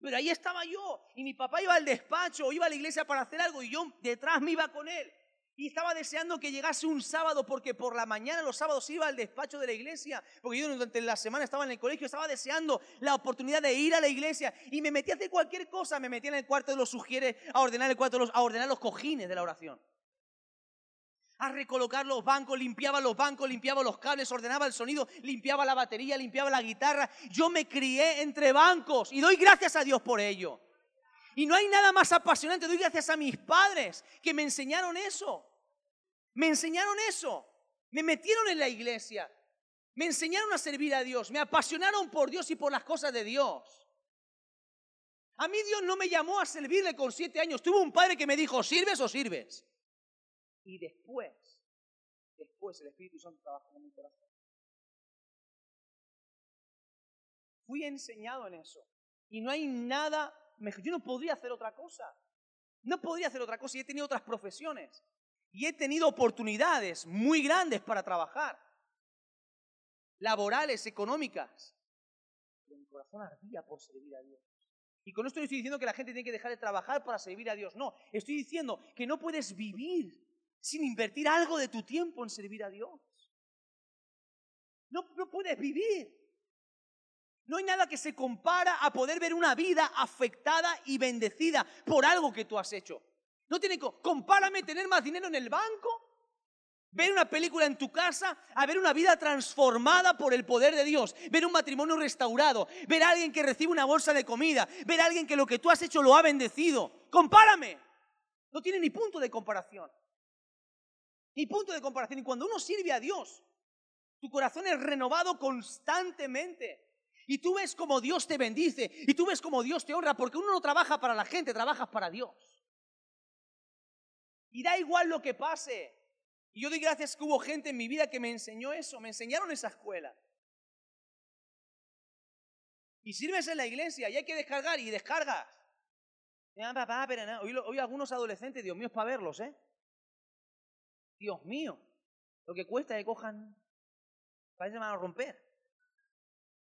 Pero ahí estaba yo. Y mi papá iba al despacho, iba a la iglesia para hacer algo y yo detrás me iba con él. Y estaba deseando que llegase un sábado porque por la mañana los sábados iba al despacho de la iglesia, porque yo durante la semana estaba en el colegio, estaba deseando la oportunidad de ir a la iglesia y me metí a hacer cualquier cosa, me metí en el cuarto de los sugieres a ordenar el cuarto los, a ordenar los cojines de la oración. A recolocar los bancos, limpiaba los bancos, limpiaba los cables, ordenaba el sonido, limpiaba la batería, limpiaba la guitarra. Yo me crié entre bancos y doy gracias a Dios por ello. Y no hay nada más apasionante. Doy gracias a mis padres que me enseñaron eso. Me enseñaron eso. Me metieron en la iglesia. Me enseñaron a servir a Dios. Me apasionaron por Dios y por las cosas de Dios. A mí Dios no me llamó a servirle con siete años. Tuve un padre que me dijo, ¿sirves o sirves? Y después, después el Espíritu Santo trabajó en mi corazón. Fui enseñado en eso. Y no hay nada yo no podría hacer otra cosa. No podría hacer otra cosa y he tenido otras profesiones. Y he tenido oportunidades muy grandes para trabajar. Laborales, económicas. Pero mi corazón ardía por servir a Dios. Y con esto no estoy diciendo que la gente tiene que dejar de trabajar para servir a Dios. No, estoy diciendo que no puedes vivir sin invertir algo de tu tiempo en servir a Dios. No, no puedes vivir. No hay nada que se compara a poder ver una vida afectada y bendecida por algo que tú has hecho. No tiene compárame tener más dinero en el banco, ver una película en tu casa, a ver una vida transformada por el poder de Dios, ver un matrimonio restaurado, ver a alguien que recibe una bolsa de comida, ver a alguien que lo que tú has hecho lo ha bendecido. Compárame. No tiene ni punto de comparación. Ni punto de comparación. Y cuando uno sirve a Dios, tu corazón es renovado constantemente. Y tú ves como Dios te bendice y tú ves como Dios te honra, porque uno no trabaja para la gente, trabajas para Dios. Y da igual lo que pase. Y yo doy gracias que hubo gente en mi vida que me enseñó eso, me enseñaron esa escuela. Y sirves en la iglesia y hay que descargar y descargas. Hoy, hoy algunos adolescentes, Dios mío, es para verlos, ¿eh? Dios mío, lo que cuesta que cojan, parece que van a romper.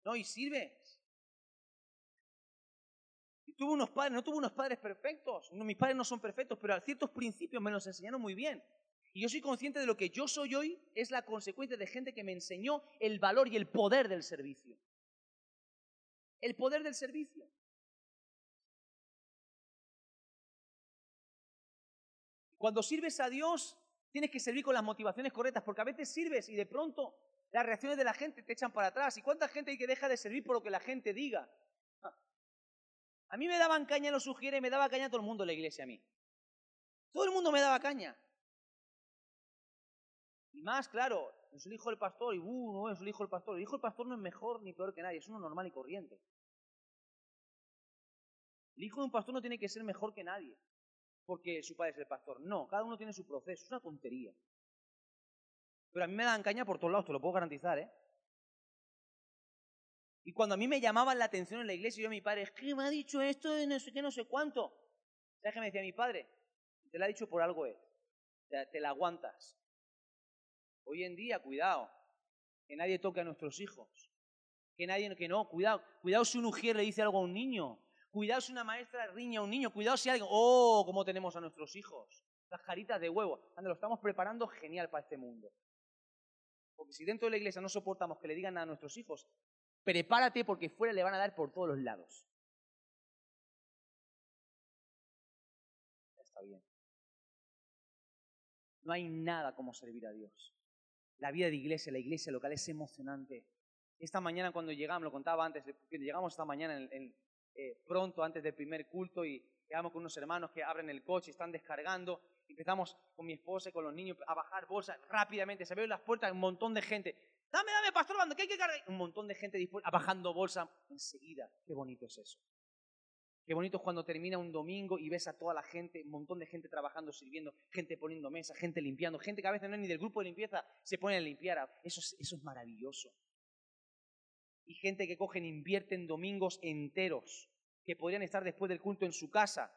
No, y sirves. Y tuve unos padres, no tuve unos padres perfectos, mis padres no son perfectos, pero a ciertos principios me los enseñaron muy bien. Y yo soy consciente de lo que yo soy hoy es la consecuencia de gente que me enseñó el valor y el poder del servicio. El poder del servicio. Cuando sirves a Dios, tienes que servir con las motivaciones correctas, porque a veces sirves y de pronto las reacciones de la gente te echan para atrás. ¿Y cuánta gente hay que deja de servir por lo que la gente diga? Ah. A mí me daban caña los sugiere, me daba caña todo el mundo en la iglesia a mí. Todo el mundo me daba caña. Y más, claro, es el hijo del pastor, y uh, no es el hijo del pastor. El hijo del pastor no es mejor ni peor que nadie, es uno normal y corriente. El hijo de un pastor no tiene que ser mejor que nadie, porque su padre es el pastor. No, cada uno tiene su proceso, es una tontería. Pero a mí me dan caña por todos lados, te lo puedo garantizar, ¿eh? Y cuando a mí me llamaban la atención en la iglesia, yo a mi padre, es que me ha dicho esto de no sé qué, no sé cuánto. ¿Sabes qué me decía mi padre? Te lo ha dicho por algo, es. Te, la aguantas. Hoy en día, cuidado, que nadie toque a nuestros hijos. Que nadie, que no, cuidado. Cuidado si un ujier le dice algo a un niño. Cuidado si una maestra riña a un niño. Cuidado si alguien, oh, cómo tenemos a nuestros hijos. Las jaritas de huevo. Ande, lo estamos preparando genial para este mundo. Porque si dentro de la iglesia no soportamos que le digan a nuestros hijos, prepárate porque fuera le van a dar por todos los lados. Está bien. No hay nada como servir a Dios. La vida de iglesia, la iglesia local es emocionante. Esta mañana cuando llegamos, lo contaba antes, llegamos esta mañana en, en, eh, pronto antes del primer culto y llegamos con unos hermanos que abren el coche, están descargando. Empezamos con mi esposa y con los niños a bajar bolsas rápidamente. Se abrieron las puertas, un montón de gente. Dame, dame, pastor, bando, que hay que cargar. Un montón de gente dispuesta, bajando bolsa enseguida. Qué bonito es eso. Qué bonito es cuando termina un domingo y ves a toda la gente, un montón de gente trabajando, sirviendo, gente poniendo mesa, gente limpiando, gente que a veces no es ni del grupo de limpieza, se pone a limpiar. Eso es, eso es maravilloso. Y gente que cogen, invierten domingos enteros, que podrían estar después del culto en su casa.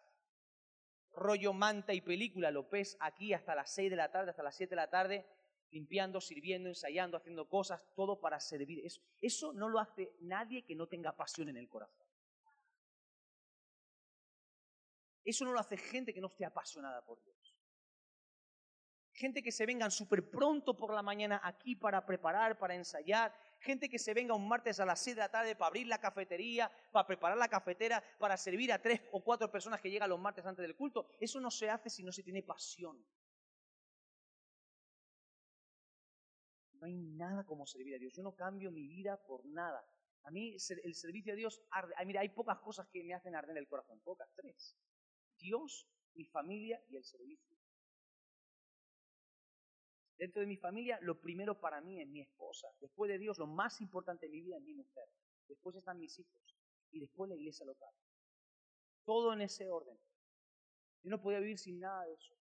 Rollo manta y película, lo aquí hasta las 6 de la tarde, hasta las 7 de la tarde, limpiando, sirviendo, ensayando, haciendo cosas, todo para servir. Eso, eso no lo hace nadie que no tenga pasión en el corazón. Eso no lo hace gente que no esté apasionada por Dios. Gente que se vengan súper pronto por la mañana aquí para preparar, para ensayar. Gente que se venga un martes a las 6 de la tarde para abrir la cafetería, para preparar la cafetera, para servir a tres o cuatro personas que llegan los martes antes del culto. Eso no se hace si no se tiene pasión. No hay nada como servir a Dios. Yo no cambio mi vida por nada. A mí el servicio a Dios arde. Mira, hay pocas cosas que me hacen arder el corazón. Pocas, tres. Dios, mi familia y el servicio. Dentro de mi familia, lo primero para mí es mi esposa. Después de Dios, lo más importante de mi vida es mi mujer. Después están mis hijos. Y después la iglesia local. Todo en ese orden. Yo no podía vivir sin nada de eso.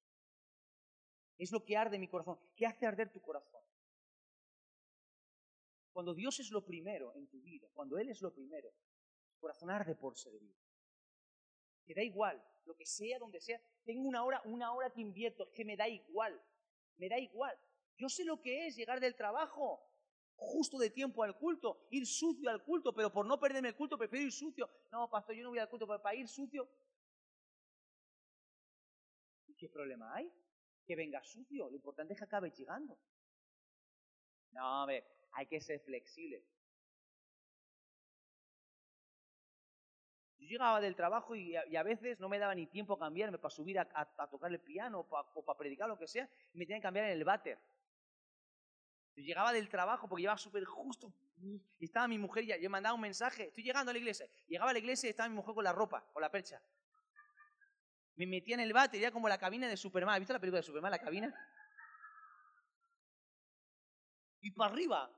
Es lo que arde mi corazón. ¿Qué hace arder tu corazón? Cuando Dios es lo primero en tu vida, cuando Él es lo primero, tu corazón arde por servir. Te da igual, lo que sea, donde sea. Tengo una hora, una hora que invierto, es que me da igual. Me da igual. Yo sé lo que es llegar del trabajo justo de tiempo al culto, ir sucio al culto, pero por no perderme el culto prefiero ir sucio. No, pastor, yo no voy al culto, para ir sucio. ¿Y qué problema hay? Que venga sucio. Lo importante es que acabe llegando. No, a ver, hay que ser flexible. Yo llegaba del trabajo y a, veces no me daba ni tiempo a cambiarme para subir a, tocar el piano o para predicar lo que sea, y me tenía que cambiar en el váter. Yo llegaba del trabajo porque llevaba súper justo. Y estaba mi mujer, ya, yo mandaba un mensaje, estoy llegando a la iglesia. Llegaba a la iglesia y estaba mi mujer con la ropa, con la percha. Me metía en el váter, ya como la cabina de Superman. ¿Has visto la película de Superman, la cabina? Y para arriba.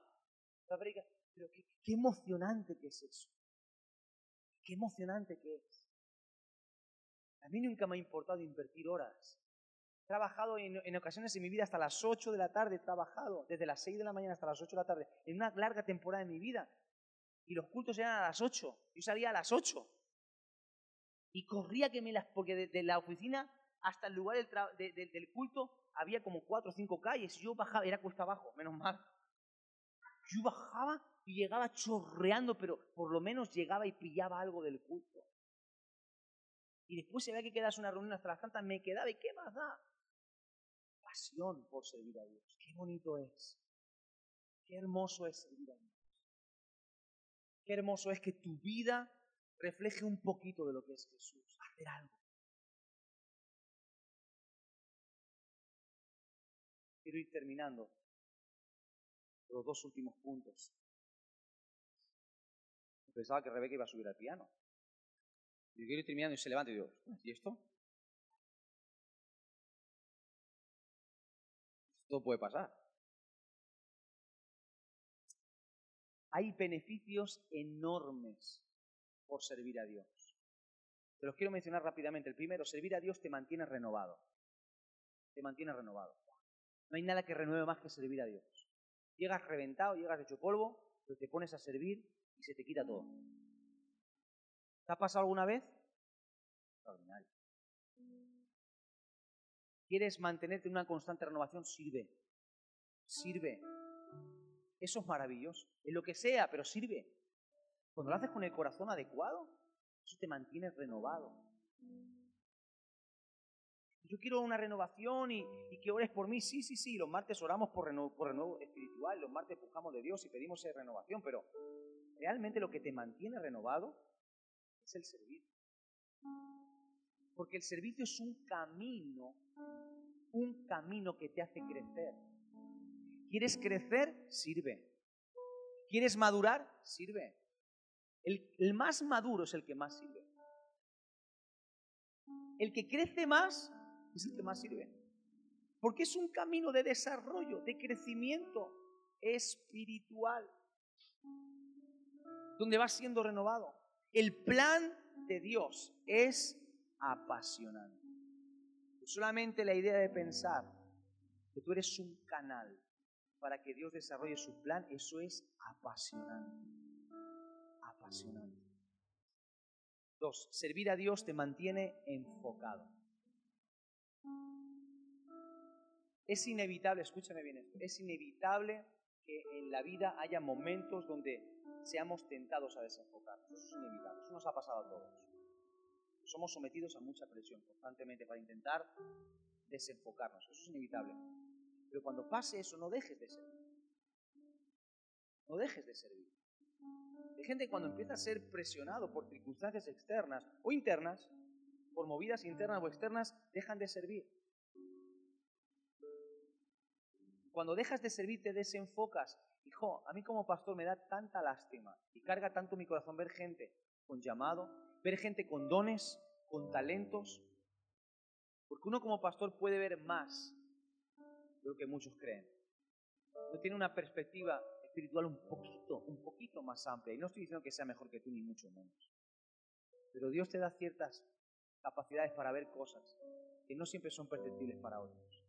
Pero qué, qué emocionante que es eso. Qué emocionante que es. A mí nunca me ha importado invertir horas. Trabajado en, en, ocasiones en mi vida hasta las 8 de la tarde, he trabajado desde las 6 de la mañana hasta las 8 de la tarde, en una larga temporada de mi vida. y los cultos eran a las 8. Yo salía a las 8. Y corría que me las... Porque desde la oficina hasta el lugar del, culto había como cuatro o cinco calles. Y yo bajaba, era cuesta abajo, menos mal. Yo bajaba y llegaba chorreando, pero por lo menos llegaba y pillaba algo del culto. Y después se ve que quedas una reunión hasta las tantas, me quedaba y ¿qué más da? Pasión por servir a Dios. Qué bonito es. Qué hermoso es servir a Dios. Qué hermoso es que tu vida refleje un poquito de lo que es Jesús. Hacer algo. Quiero ir terminando los dos últimos puntos. Pensaba que Rebeca iba a subir al piano. Y quiero ir terminando y se levanta y digo, ¿y esto? Esto puede pasar. Hay beneficios enormes por servir a Dios. Te los quiero mencionar rápidamente. El primero, servir a Dios te mantiene renovado. Te mantiene renovado. No hay nada que renueve más que servir a Dios. Llegas reventado, llegas hecho polvo, pero te pones a servir y se te quita todo. ¿Te ha pasado alguna vez? Extraordinario. ¿Quieres mantenerte en una constante renovación? Sirve. Sirve. Eso es maravilloso. En lo que sea, pero sirve. Cuando lo haces con el corazón adecuado, eso te mantiene renovado yo quiero una renovación y, que ores por mí. Sí, sí, sí, los martes oramos por, por renuevo espiritual, los martes buscamos de Dios y pedimos esa renovación, pero realmente lo que te mantiene renovado es el servicio. Porque el servicio es un camino, un camino que te hace crecer. ¿Quieres crecer? Sirve. ¿Quieres madurar? Sirve. el más maduro es el que más sirve. El que crece más es el que más sirve. Porque es un camino de desarrollo, de crecimiento espiritual, donde va siendo renovado. El plan de Dios es apasionante. Solamente la idea de pensar que tú eres un canal para que Dios desarrolle su plan, eso es apasionante. Apasionante. Dos, servir a Dios te mantiene enfocado. Es inevitable, escúchame bien esto, es inevitable que en la vida haya momentos donde seamos tentados a desenfocarnos. Eso es inevitable, eso nos ha pasado a todos. Somos sometidos a mucha presión constantemente para intentar desenfocarnos, eso es inevitable. Pero cuando pase eso, no dejes de servir. No dejes de servir. Hay gente cuando empieza a ser presionado por circunstancias externas o internas, por movidas internas o externas, dejan de servir. Cuando dejas de servir te desenfocas. Hijo, a mí como pastor me da tanta lástima y carga tanto mi corazón ver gente con llamado, ver gente con dones, con talentos. Porque uno como pastor puede ver más de lo que muchos creen. Uno tiene una perspectiva espiritual un poquito, un poquito más amplia. Y no estoy diciendo que sea mejor que tú, ni mucho menos. Pero Dios te da ciertas capacidades para ver cosas que no siempre son perceptibles para otros.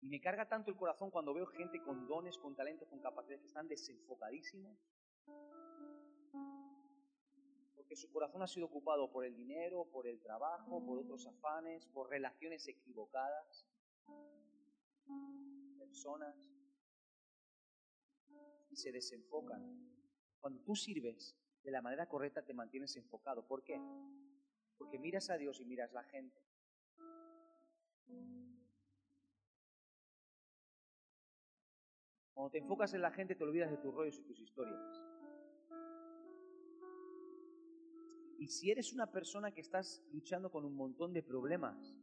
Y me carga tanto el corazón cuando veo gente con dones, con talentos, con capacidades que están desenfocadísimos. Porque su corazón ha sido ocupado por el dinero, por el trabajo, por otros afanes, por relaciones equivocadas, personas. Y se desenfocan. Cuando tú sirves de la manera correcta te mantienes enfocado. ¿Por qué? Porque miras a Dios y miras la gente. Cuando te enfocas en la gente te olvidas de tus rollos y tus historias. Y si eres una persona que estás luchando con un montón de problemas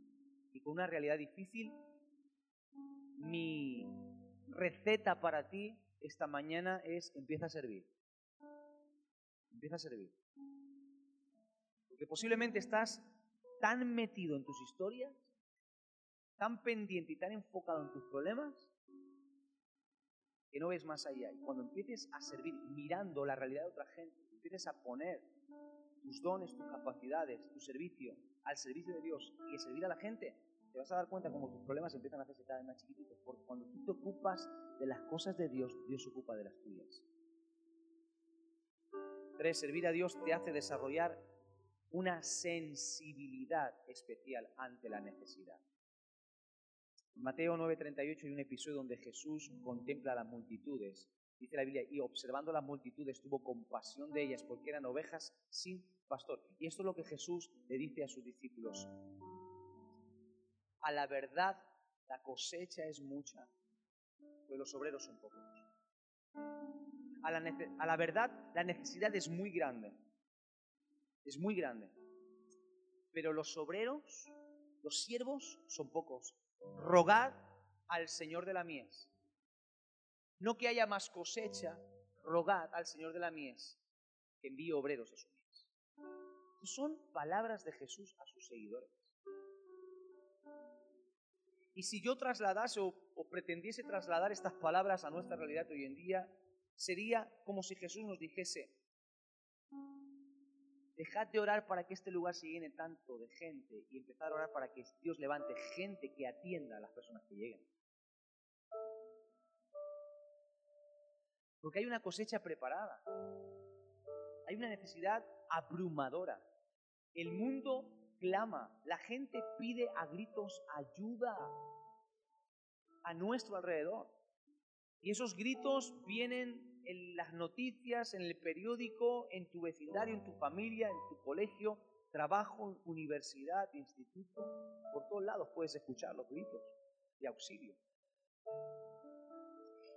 y con una realidad difícil, mi receta para ti esta mañana es empieza a servir. Empieza a servir. Porque posiblemente estás tan metido en tus historias, tan pendiente y tan enfocado en tus problemas, que no ves más allá. Y cuando empieces a servir mirando la realidad de otra gente, empieces a poner tus dones, tus capacidades, tu servicio al servicio de Dios y a servir a la gente, te vas a dar cuenta como tus problemas empiezan a hacerse cada vez más chiquititos. Porque cuando tú te ocupas de las cosas de Dios, Dios se ocupa de las tuyas. Tres, servir a Dios te hace desarrollar una sensibilidad especial ante la necesidad. Mateo 9:38 hay un episodio donde Jesús contempla a las multitudes. Dice la Biblia, y observando las multitudes tuvo compasión de ellas porque eran ovejas sin pastor. Y esto es lo que Jesús le dice a sus discípulos. A la verdad, la cosecha es mucha, pero los obreros son pocos. A la, a la verdad, la necesidad es muy grande. Es muy grande. Pero los obreros, los siervos, son pocos. Rogad al Señor de la mies. No que haya más cosecha, rogad al Señor de la mies que envíe obreros a su mies. Son palabras de Jesús a sus seguidores. Y si yo trasladase o, pretendiese trasladar estas palabras a nuestra realidad hoy en día, sería como si Jesús nos dijese, dejad de orar para que este lugar se llene tanto de gente y empezar a orar para que Dios levante gente que atienda a las personas que lleguen. Porque hay una cosecha preparada. Hay una necesidad abrumadora. El mundo clama, la gente pide a gritos ayuda a nuestro alrededor. Y esos gritos vienen en las noticias, en el periódico, en tu vecindario, en tu familia, en tu colegio, trabajo, universidad, instituto. Por todos lados puedes escuchar los gritos de auxilio.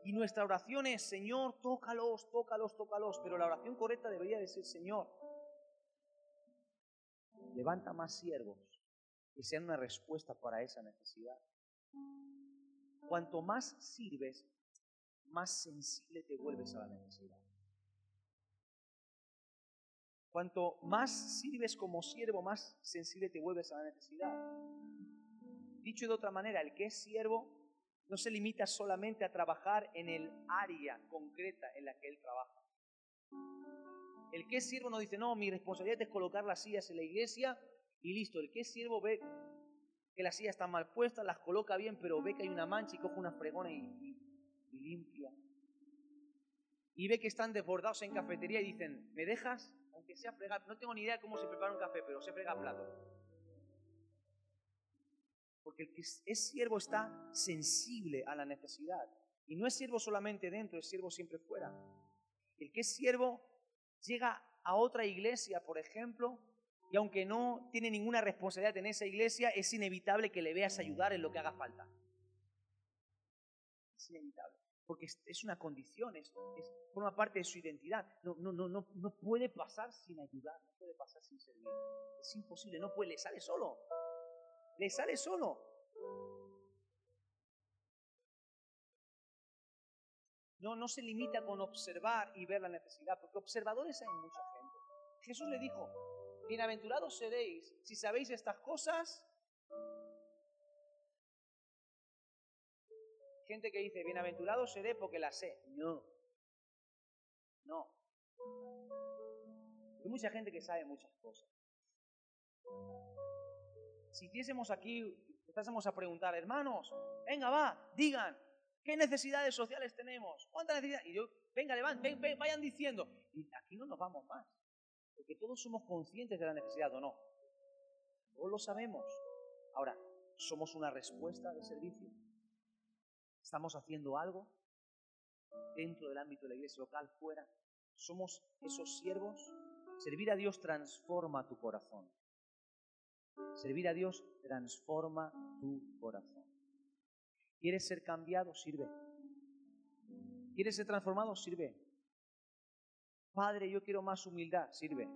Y nuestra oración es, Señor, tócalos, tócalos, tócalos. Pero la oración correcta debería decir, Señor, levanta más siervos que sean una respuesta para esa necesidad. Cuanto más sirves, más sensible te vuelves a la necesidad. Cuanto más sirves como siervo, más sensible te vuelves a la necesidad. Dicho de otra manera, el que es siervo no se limita solamente a trabajar en el área concreta en la que él trabaja. El que es siervo no dice, no, mi responsabilidad es colocar las sillas en la iglesia y listo. El que es siervo ve que las sillas están mal puestas, las coloca bien, pero ve que hay una mancha y coge una fregona y, y limpia. Y ve que están desbordados en cafetería y dicen, ¿me dejas? Aunque sea fregar, no tengo ni idea de cómo se prepara un café, pero se frega plato. Porque el que es siervo está sensible a la necesidad. Y no es siervo solamente dentro, es siervo siempre fuera. El que es siervo llega a otra iglesia, por ejemplo, y aunque no tiene ninguna responsabilidad en esa iglesia, es inevitable que le veas ayudar en lo que haga falta. Es inevitable. Porque es una condición, es, forma parte de su identidad. No, no, no, no, no puede pasar sin ayudar, no puede pasar sin servir. Es imposible, no puede, le sale solo le sale solo. No, no se limita con observar y ver la necesidad, porque observadores hay mucha gente. Jesús le dijo, bienaventurados seréis si sabéis estas cosas. Gente que dice, bienaventurado seré porque la sé. No. No. Hay mucha gente que sabe muchas cosas si hiciésemos aquí, empezásemos a preguntar, hermanos, venga, va, digan, ¿qué necesidades sociales tenemos? ¿Cuántas necesidades? Y yo, venga, vayan diciendo. Y aquí no nos vamos más, porque todos somos conscientes de la necesidad o no. Todos lo sabemos. Ahora, ¿somos una respuesta de servicio? ¿Estamos haciendo algo dentro del ámbito de la iglesia local, fuera? ¿Somos esos siervos? Servir a Dios transforma tu corazón. Servir a Dios transforma tu corazón. ¿Quieres ser cambiado? Sirve. ¿Quieres ser transformado? Sirve. Padre, yo quiero más humildad. Sirve.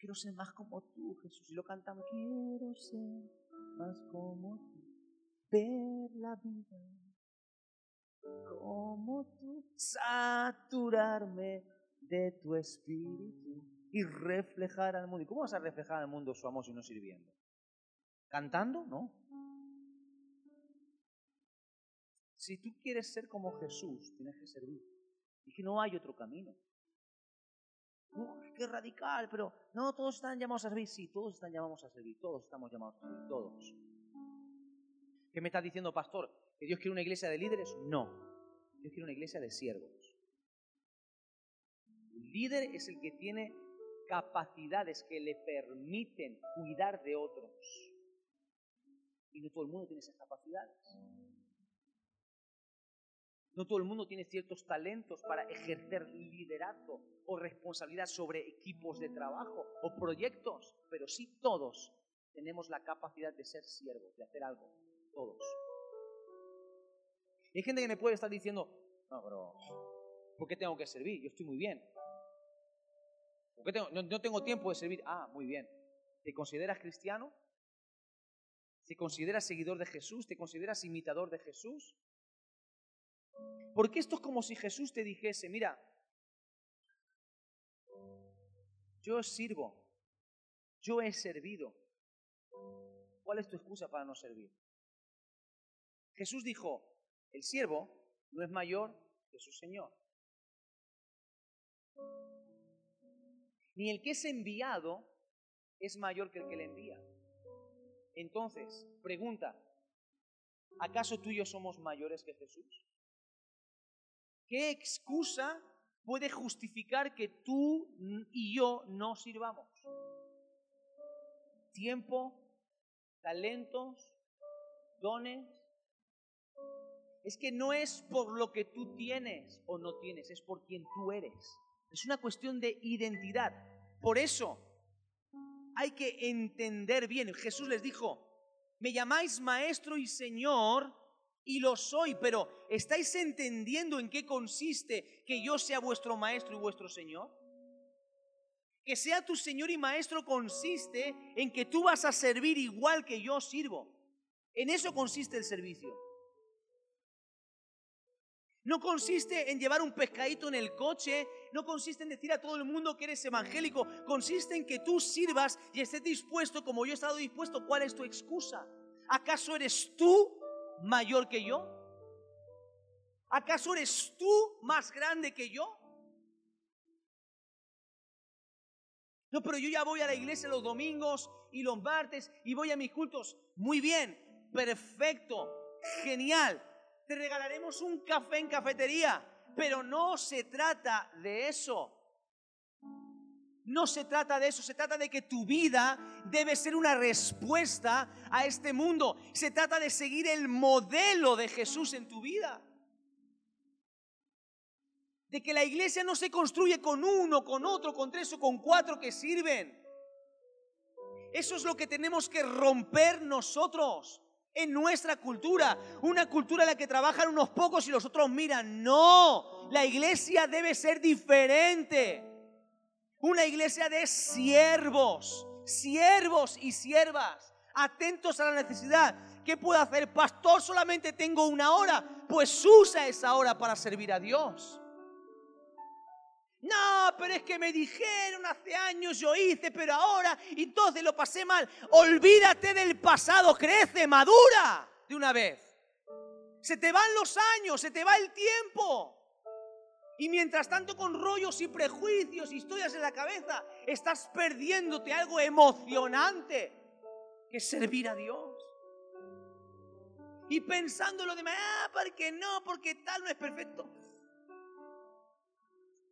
quiero ser más como tú, Jesús. Y lo cantamos. Quiero ser más como tú. Ver la vida como tú. Saturarme de tu espíritu y reflejar al mundo. ¿Y cómo vas a reflejar al mundo su amor si no sirviendo? ¿Cantando? No. Si tú quieres ser como Jesús, tienes que servir. Y que no hay otro camino. qué radical, pero no, todos están llamados a servir. Sí, todos están llamados a servir. Todos estamos llamados a servir. Todos. ¿Qué me estás diciendo, pastor? ¿Que Dios quiere una iglesia de líderes? No. Yo quiero una iglesia de siervos. Líder es el que tiene capacidades que le permiten cuidar de otros. Y no todo el mundo tiene esas capacidades. No todo el mundo tiene ciertos talentos para ejercer liderazgo o responsabilidad sobre equipos de trabajo o proyectos, pero sí todos tenemos la capacidad de ser siervos, de hacer algo, todos. hay gente que me puede estar diciendo, no, pero ¿por qué tengo que servir? Yo estoy muy bien. ¿Por qué tengo, no, tengo tiempo de servir? Ah, muy bien. ¿Te consideras cristiano? ¿Te consideras seguidor de Jesús? ¿Te consideras imitador de Jesús? Porque esto es como si Jesús te dijese, mira, yo sirvo, yo he servido. ¿Cuál es tu excusa para no servir? Jesús dijo, el siervo no es mayor que su Señor. Ni el que es enviado es mayor que el que le envía. Entonces, pregunta, ¿acaso tú y yo somos mayores que Jesús? ¿Qué excusa puede justificar que tú y yo no sirvamos? Tiempo, talentos, dones. Es que no es por lo que tú tienes o no tienes, es por quien tú eres. Es una cuestión de identidad. Por eso hay que entender bien. Jesús les dijo, me llamáis maestro y señor y lo soy, pero ¿estáis entendiendo en qué consiste que yo sea vuestro maestro y vuestro Señor? Que sea tu Señor y maestro consiste en que tú vas a servir igual que yo sirvo. En eso consiste el servicio. No consiste en llevar un pescadito en el coche, no consiste en decir a todo el mundo que eres evangélico, consiste en que tú sirvas y estés dispuesto como yo he estado dispuesto. ¿Cuál es tu excusa? ¿Acaso eres tú mayor que yo? ¿Acaso eres tú más grande que yo? No, pero yo ya voy a la iglesia los domingos y los martes y voy a mis cultos. Muy bien, perfecto, genial. Te regalaremos un café en cafetería, pero no se trata de eso. No se trata de eso, se trata de que tu vida debe ser una respuesta a este mundo. Se trata de seguir el modelo de Jesús en tu vida. De que la iglesia no se construye con uno, con otro, con tres o con cuatro que sirven. Eso es lo que tenemos que romper nosotros en nuestra cultura. Una cultura en la que trabajan unos pocos y los otros miran. No, la iglesia debe ser diferente. Una iglesia de siervos, siervos y siervas, atentos a la necesidad. ¿Qué puedo hacer? Pastor, solamente tengo una hora. Pues usa esa hora para servir a Dios. No, pero es que me dijeron hace años, yo hice, pero ahora, entonces lo pasé mal. Olvídate del pasado, crece, madura de una vez. Se te van los años, se te va el tiempo. Y mientras tanto con rollos y prejuicios, historias en la cabeza, estás perdiéndote algo emocionante, que es servir a Dios. Y pensando lo demás, ah, porque no, porque tal no es perfecto.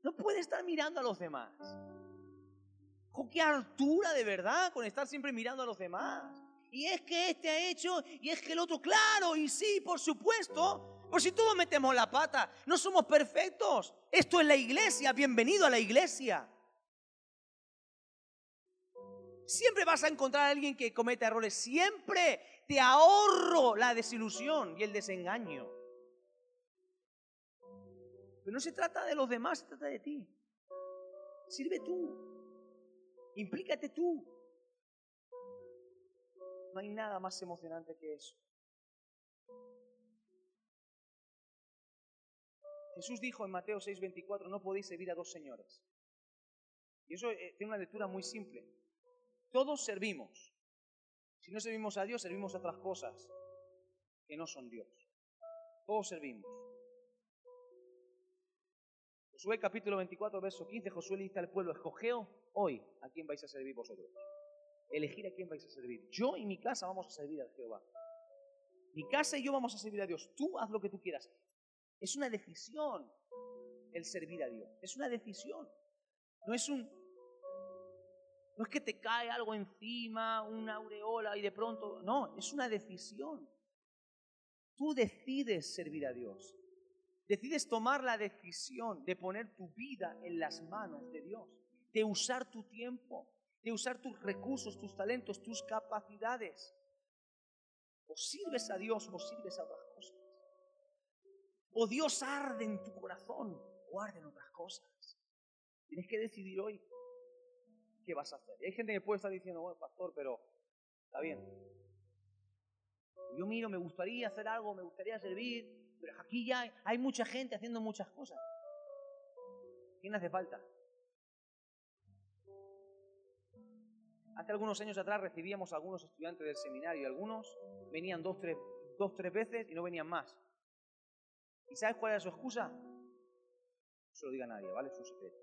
No puede estar mirando a los demás. ¿Con qué altura de verdad con estar siempre mirando a los demás? Y es que este ha hecho, y es que el otro, claro, y sí, por supuesto, por si todos metemos la pata, no somos perfectos. Esto es la iglesia, bienvenido a la iglesia. Siempre vas a encontrar a alguien que cometa errores. Siempre te ahorro la desilusión y el desengaño. Pero no se trata de los demás, se trata de ti. Sirve tú. Implícate tú. No hay nada más emocionante que eso. Jesús dijo en Mateo 6:24, no podéis servir a dos señores. Y eso eh, tiene una lectura muy simple. Todos servimos. Si no servimos a Dios, servimos a otras cosas que no son Dios. Todos servimos. Josué capítulo 24, verso 15, Josué le dice al pueblo, escogeos hoy a quién vais a servir vosotros. Elegir a quién vais a servir. Yo y mi casa vamos a servir a Jehová. Mi casa y yo vamos a servir a Dios. Tú haz lo que tú quieras. Es una decisión el servir a Dios. Es una decisión. No es un... No es que te cae algo encima, una aureola y de pronto... No, es una decisión. Tú decides servir a Dios. Decides tomar la decisión de poner tu vida en las manos de Dios, de usar tu tiempo, de usar tus recursos, tus talentos, tus capacidades. O sirves a Dios o sirves a otras cosas. O Dios arde en tu corazón o arde en otras cosas. Tienes que decidir hoy qué vas a hacer. Y hay gente que puede estar diciendo, bueno, pastor, pero está bien. Yo miro, me gustaría hacer algo, me gustaría servir, pero aquí ya hay, mucha gente haciendo muchas cosas. ¿Quién hace falta? Hace algunos años atrás recibíamos a algunos estudiantes del seminario y algunos venían dos, tres, dos, tres veces y no venían más. ¿Y sabes cuál era su excusa? No se lo diga nadie, ¿vale? Es un secreto.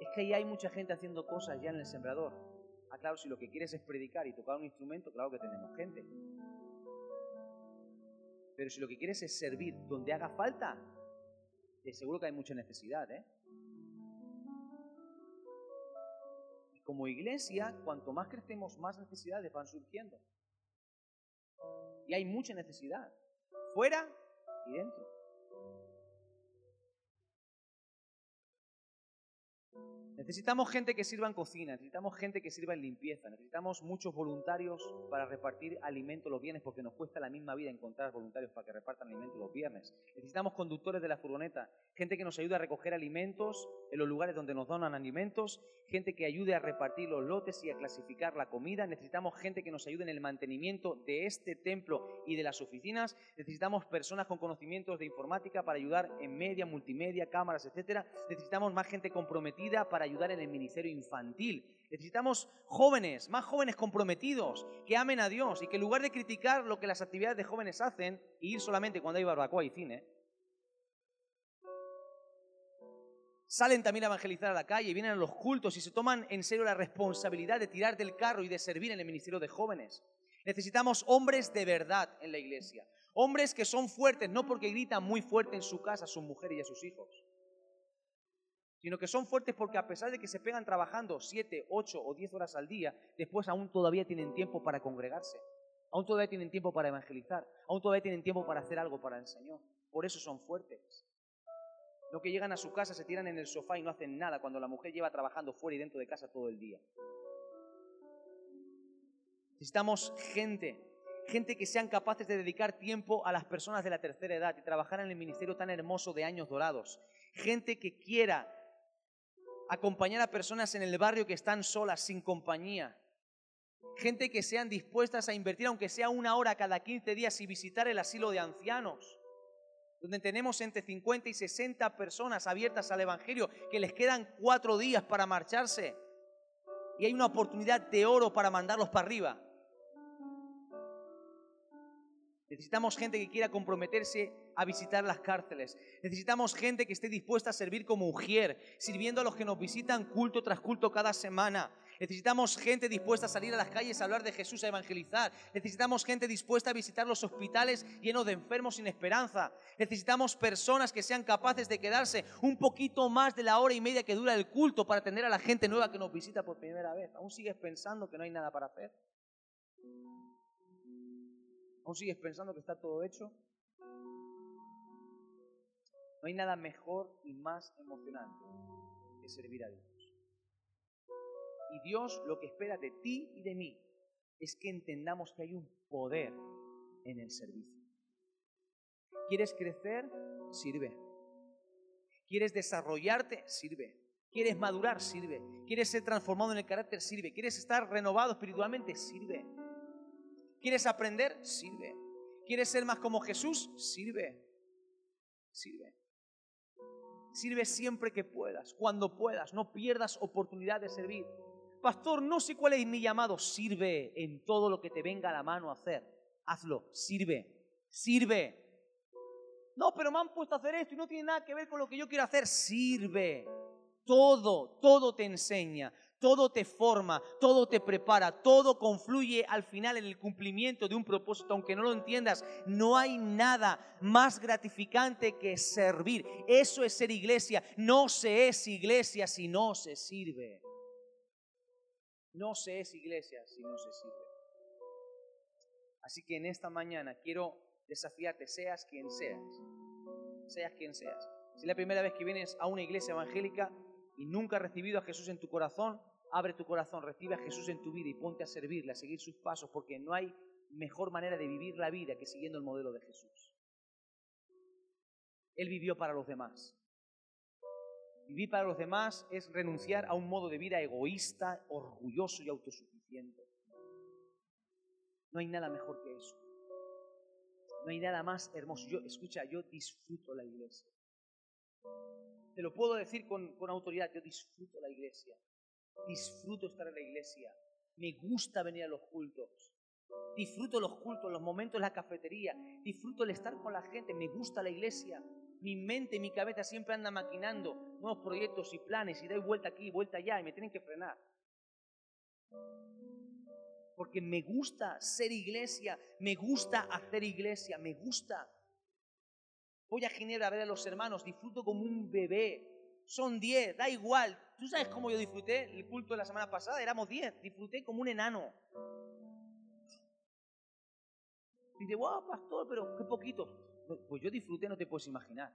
Es que ya hay mucha gente haciendo cosas ya en el sembrador. Ah, claro, si lo que quieres es predicar y tocar un instrumento, claro que tenemos gente. Pero si lo que quieres es servir donde haga falta, seguro que hay mucha necesidad, ¿eh? Y como iglesia, cuanto más crecemos, más necesidades van surgiendo. Y hay mucha necesidad, fuera y dentro. Necesitamos gente que sirva en cocina, necesitamos gente que sirva en limpieza, necesitamos muchos voluntarios para repartir alimentos los viernes porque nos cuesta la misma vida encontrar voluntarios para que repartan alimentos los viernes. Necesitamos conductores de la furgoneta, gente que nos ayude a recoger alimentos en los lugares donde nos donan alimentos, gente que ayude a repartir los lotes y a clasificar la comida. Necesitamos gente que nos ayude en el mantenimiento de este templo y de las oficinas. Necesitamos personas con conocimientos de informática para ayudar en media, multimedia, cámaras, etcétera. Necesitamos más gente comprometida para ayudar en el ministerio infantil. Necesitamos jóvenes, más jóvenes comprometidos, que amen a Dios y que en lugar de criticar lo que las actividades de jóvenes hacen, y ir solamente cuando hay barbacoa y cine, salen también a evangelizar a la calle, vienen a los cultos y se toman en serio la responsabilidad de tirar del carro y de servir en el ministerio de jóvenes. Necesitamos hombres de verdad en la iglesia. Hombres que son fuertes, no porque gritan muy fuerte en su casa a sus mujeres y a sus hijos, sino que son fuertes porque a pesar de que se pegan trabajando 7, 8 o 10 horas al día, después aún todavía tienen tiempo para congregarse, aún todavía tienen tiempo para evangelizar, aún todavía tienen tiempo para hacer algo para el Señor. Por eso son fuertes. No que llegan a su casa, se tiran en el sofá y no hacen nada cuando la mujer lleva trabajando fuera y dentro de casa todo el día. Necesitamos gente, gente que sean capaces de dedicar tiempo a las personas de la tercera edad y trabajar en el ministerio tan hermoso de años dorados. Gente que quiera acompañar a personas en el barrio que están solas, sin compañía. Gente que sean dispuestas a invertir, aunque sea una hora cada 15 días, y visitar el asilo de ancianos, donde tenemos entre 50 y 60 personas abiertas al Evangelio, que les quedan cuatro días para marcharse. Y hay una oportunidad de oro para mandarlos para arriba. Necesitamos gente que quiera comprometerse a visitar las cárceles. Necesitamos gente que esté dispuesta a servir como ujier, sirviendo a los que nos visitan culto tras culto cada semana. Necesitamos gente dispuesta a salir a las calles a hablar de Jesús, a evangelizar. Necesitamos gente dispuesta a visitar los hospitales llenos de enfermos sin esperanza. Necesitamos personas que sean capaces de quedarse un poquito más de la hora y media que dura el culto para atender a la gente nueva que nos visita por primera vez. ¿Aún sigues pensando que no hay nada para hacer? ¿Aún sigues pensando que está todo hecho? No hay nada mejor y más emocionante que servir a Dios. Y Dios lo que espera de ti y de mí es que entendamos que hay un poder en el servicio. ¿Quieres crecer? Sirve. ¿Quieres desarrollarte? Sirve. ¿Quieres madurar? Sirve. ¿Quieres ser transformado en el carácter? Sirve. ¿Quieres estar renovado espiritualmente? Sirve. ¿Quieres aprender? Sirve. ¿Quieres ser más como Jesús? Sirve. Sirve. Sirve siempre que puedas, cuando puedas. No pierdas oportunidad de servir. Pastor, no sé cuál es mi llamado. Sirve en todo lo que te venga a la mano a hacer. Hazlo. Sirve. Sirve. No, pero me han puesto a hacer esto y no tiene nada que ver con lo que yo quiero hacer. Sirve. Todo, todo te enseña. Todo te forma, todo te prepara, todo confluye al final en el cumplimiento de un propósito, aunque no lo entiendas. No hay nada más gratificante que servir. Eso es ser iglesia. No se es iglesia si no se sirve. No se es iglesia si no se sirve. Así que en esta mañana quiero desafiarte, seas quien seas. Seas quien seas. Si es la primera vez que vienes a una iglesia evangélica, y nunca has recibido a Jesús en tu corazón, abre tu corazón, recibe a Jesús en tu vida y ponte a servirle, a seguir sus pasos, porque no hay mejor manera de vivir la vida que siguiendo el modelo de Jesús. Él vivió para los demás. Vivir para los demás es renunciar a un modo de vida egoísta, orgulloso y autosuficiente. No hay nada mejor que eso. No hay nada más hermoso. Yo, escucha, yo disfruto la iglesia. Te lo puedo decir con, autoridad, yo disfruto la iglesia. Disfruto estar en la iglesia. Me gusta venir a los cultos. Disfruto los cultos, los momentos en la cafetería. Disfruto el estar con la gente. Me gusta la iglesia. Mi mente, mi cabeza siempre anda maquinando nuevos proyectos y planes y doy vuelta aquí, vuelta allá y me tienen que frenar. Porque me gusta ser iglesia, me gusta hacer iglesia, me gusta. Voy a Ginebra a ver a los hermanos, disfruto como un bebé. Son diez, da igual. ¿Tú sabes cómo yo disfruté el culto de la semana pasada? Éramos diez, disfruté como un enano. Dice, wow, pastor, pero qué poquito. Pues yo disfruté, no te puedes imaginar.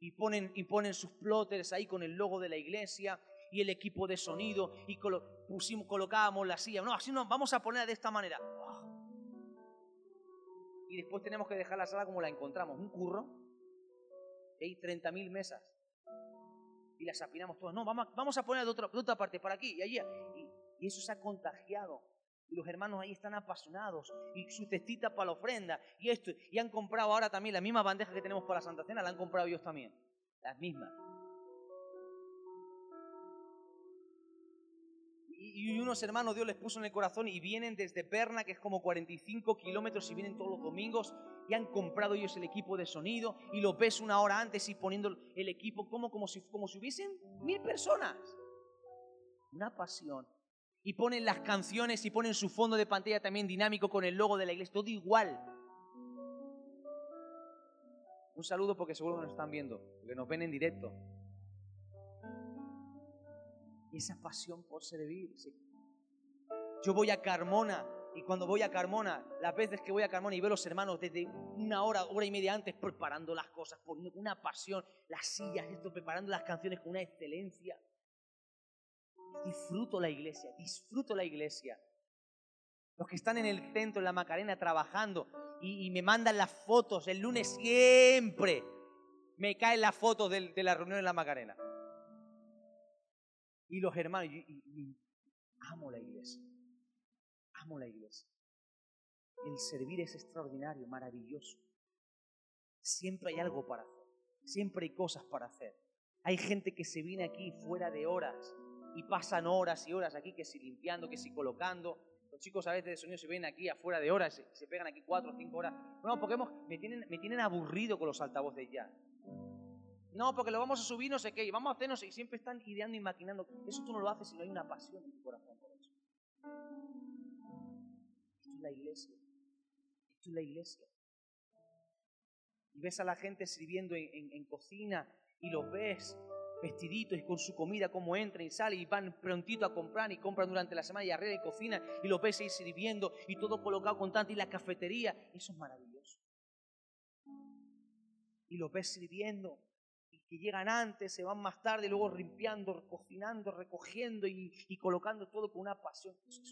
Y ponen, y ponen sus plotters ahí con el logo de la iglesia y el equipo de sonido y pusimos, colocábamos la silla. No, así no, vamos a poner de esta manera y después tenemos que dejar la sala como la encontramos, un curro, hay 30.000 mesas y las apinamos todas. No, vamos, vamos a poner de otra, otra parte, para aquí y allí. Y, eso se ha contagiado. Y los hermanos ahí están apasionados. Y su cestita para la ofrenda. Y esto. Y han comprado ahora también la misma bandeja que tenemos para la Santa Cena, la han comprado ellos también. Las mismas. Y unos hermanos Dios les puso en el corazón y vienen desde Perna, que es como 45 kilómetros, y vienen todos los domingos y han comprado ellos el equipo de sonido y lo ves una hora antes y poniendo el equipo como, como, si, como si hubiesen mil personas. Una pasión. Y ponen las canciones y ponen su fondo de pantalla también dinámico con el logo de la iglesia, todo igual. Un saludo porque seguro que nos están viendo, porque nos ven en directo esa pasión por servir. Yo voy a Carmona y cuando voy a Carmona, las veces que voy a Carmona y veo a los hermanos desde una hora, hora y media antes preparando las cosas, con una pasión, las sillas, esto, preparando las canciones con una excelencia. Disfruto la iglesia, disfruto la iglesia. Los que están en el centro, en la Macarena, trabajando y, me mandan las fotos, el lunes siempre me caen las fotos de la reunión en la Macarena y los hermanos. Y, amo la iglesia. Amo la iglesia. El servir es extraordinario, maravilloso. Siempre hay algo para hacer. Siempre hay cosas para hacer. Hay gente que se viene aquí fuera de horas y pasan horas y horas aquí, que si limpiando, que si colocando. Los chicos a veces de sonido se vienen aquí afuera de horas, se, se pegan aquí cuatro o cinco horas. No, porque me, tienen, me tienen aburrido con los altavoces ya. No, porque lo vamos a subir, no sé qué, y vamos a hacernos, y siempre están ideando y maquinando. Eso tú no lo haces si no hay una pasión en tu corazón por eso. Esto es la iglesia. Esto es la iglesia. Y ves a la gente sirviendo en, cocina y los ves vestiditos y con su comida, como entran y salen y van prontito a comprar y compran durante la semana y arriba y cocina y los ves ahí sirviendo y todo colocado con tanto y la cafetería. Eso es maravilloso. Y los ves sirviendo que llegan antes, se van más tarde, luego limpiando, cocinando, recogiendo y, colocando todo con una pasión. Eso,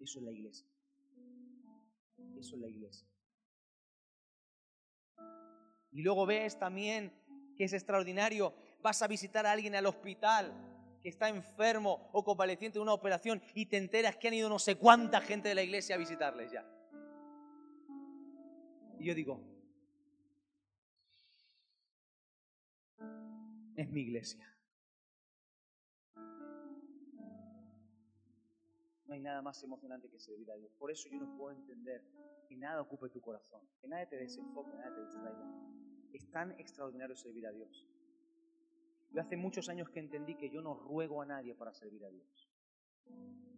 eso es la iglesia. Eso es la iglesia. Y luego ves también que es extraordinario, vas a visitar a alguien al hospital que está enfermo o convaleciente de una operación y te enteras que han ido no sé cuánta gente de la iglesia a visitarles ya. Y yo digo, es mi iglesia. No hay nada más emocionante que servir a Dios. Por eso yo no puedo entender que nada ocupe tu corazón, que nadie te desenfoque, nada te distraiga. Es tan extraordinario servir a Dios. Yo hace muchos años que entendí que yo no ruego a nadie para servir a Dios.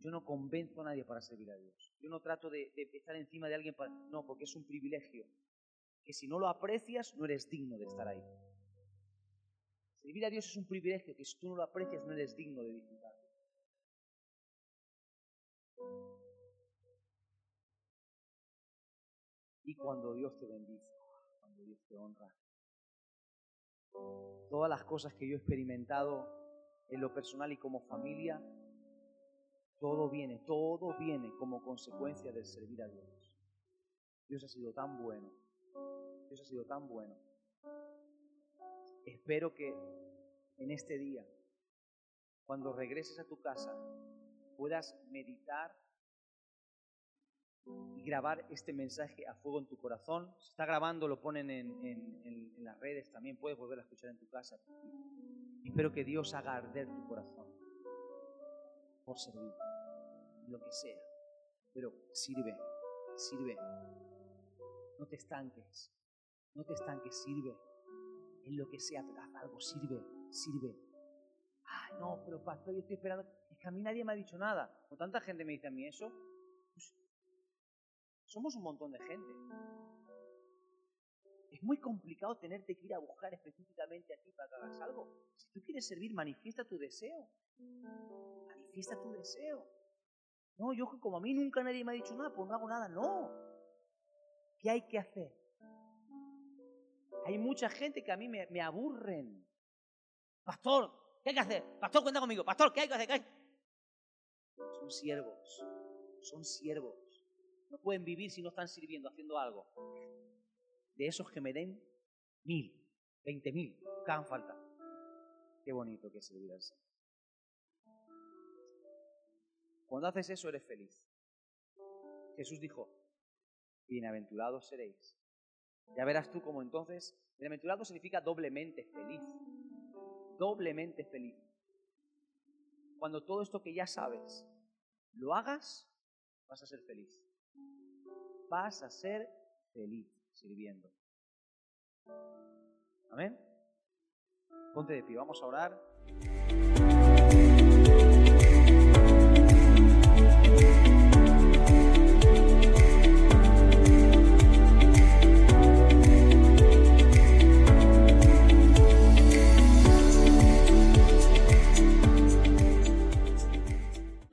Yo no convenzo a nadie para servir a Dios. Yo no trato de, de estar encima de alguien para... No, porque es un privilegio. Que si no lo aprecias, no eres digno de estar ahí. Servir a Dios es un privilegio que si tú no lo aprecias, no eres digno de disfrutarlo. Y cuando Dios te bendice, cuando Dios te honra, todas las cosas que yo he experimentado en lo personal y como familia, todo viene, todo viene como consecuencia del servir a Dios. Dios ha sido tan bueno, Dios ha sido tan bueno. Espero que en este día, cuando regreses a tu casa, puedas meditar y grabar este mensaje a fuego en tu corazón. Si está grabando, lo ponen en, en, las redes, también puedes volver a escuchar en tu casa. espero que Dios haga arder tu corazón por servir, lo que sea. Pero sirve, sirve. No te estanques, no te estanques, sirve. En lo que sea, haz algo, sirve, sirve. Ay, no, pero pastor, yo estoy esperando. Es que a mí nadie me ha dicho nada. Con tanta gente me dice a mí eso, somos un montón de gente. Es muy complicado tenerte que ir a buscar específicamente a ti para que hagas algo. Si tú quieres servir, manifiesta tu deseo. Manifiesta tu deseo. No, yo como a mí nunca nadie me ha dicho nada, pues no hago nada. No. ¿Qué hay que hacer? Hay mucha gente que a mí me, aburren. Pastor, ¿qué hay que hacer? Pastor, cuenta conmigo. Pastor, ¿qué hay que hacer? Son siervos. Son siervos. No pueden vivir si no están sirviendo, haciendo algo. De esos que me den mil, veinte mil, que falta. Qué bonito que es servir al. Cuando haces eso eres feliz. Jesús dijo, bienaventurados seréis. Ya verás tú cómo entonces, bienaventurado significa doblemente feliz. Doblemente feliz. Cuando todo esto que ya sabes lo hagas, vas a ser feliz vas a ser feliz sirviendo. Amén. Ponte de pie, vamos a orar.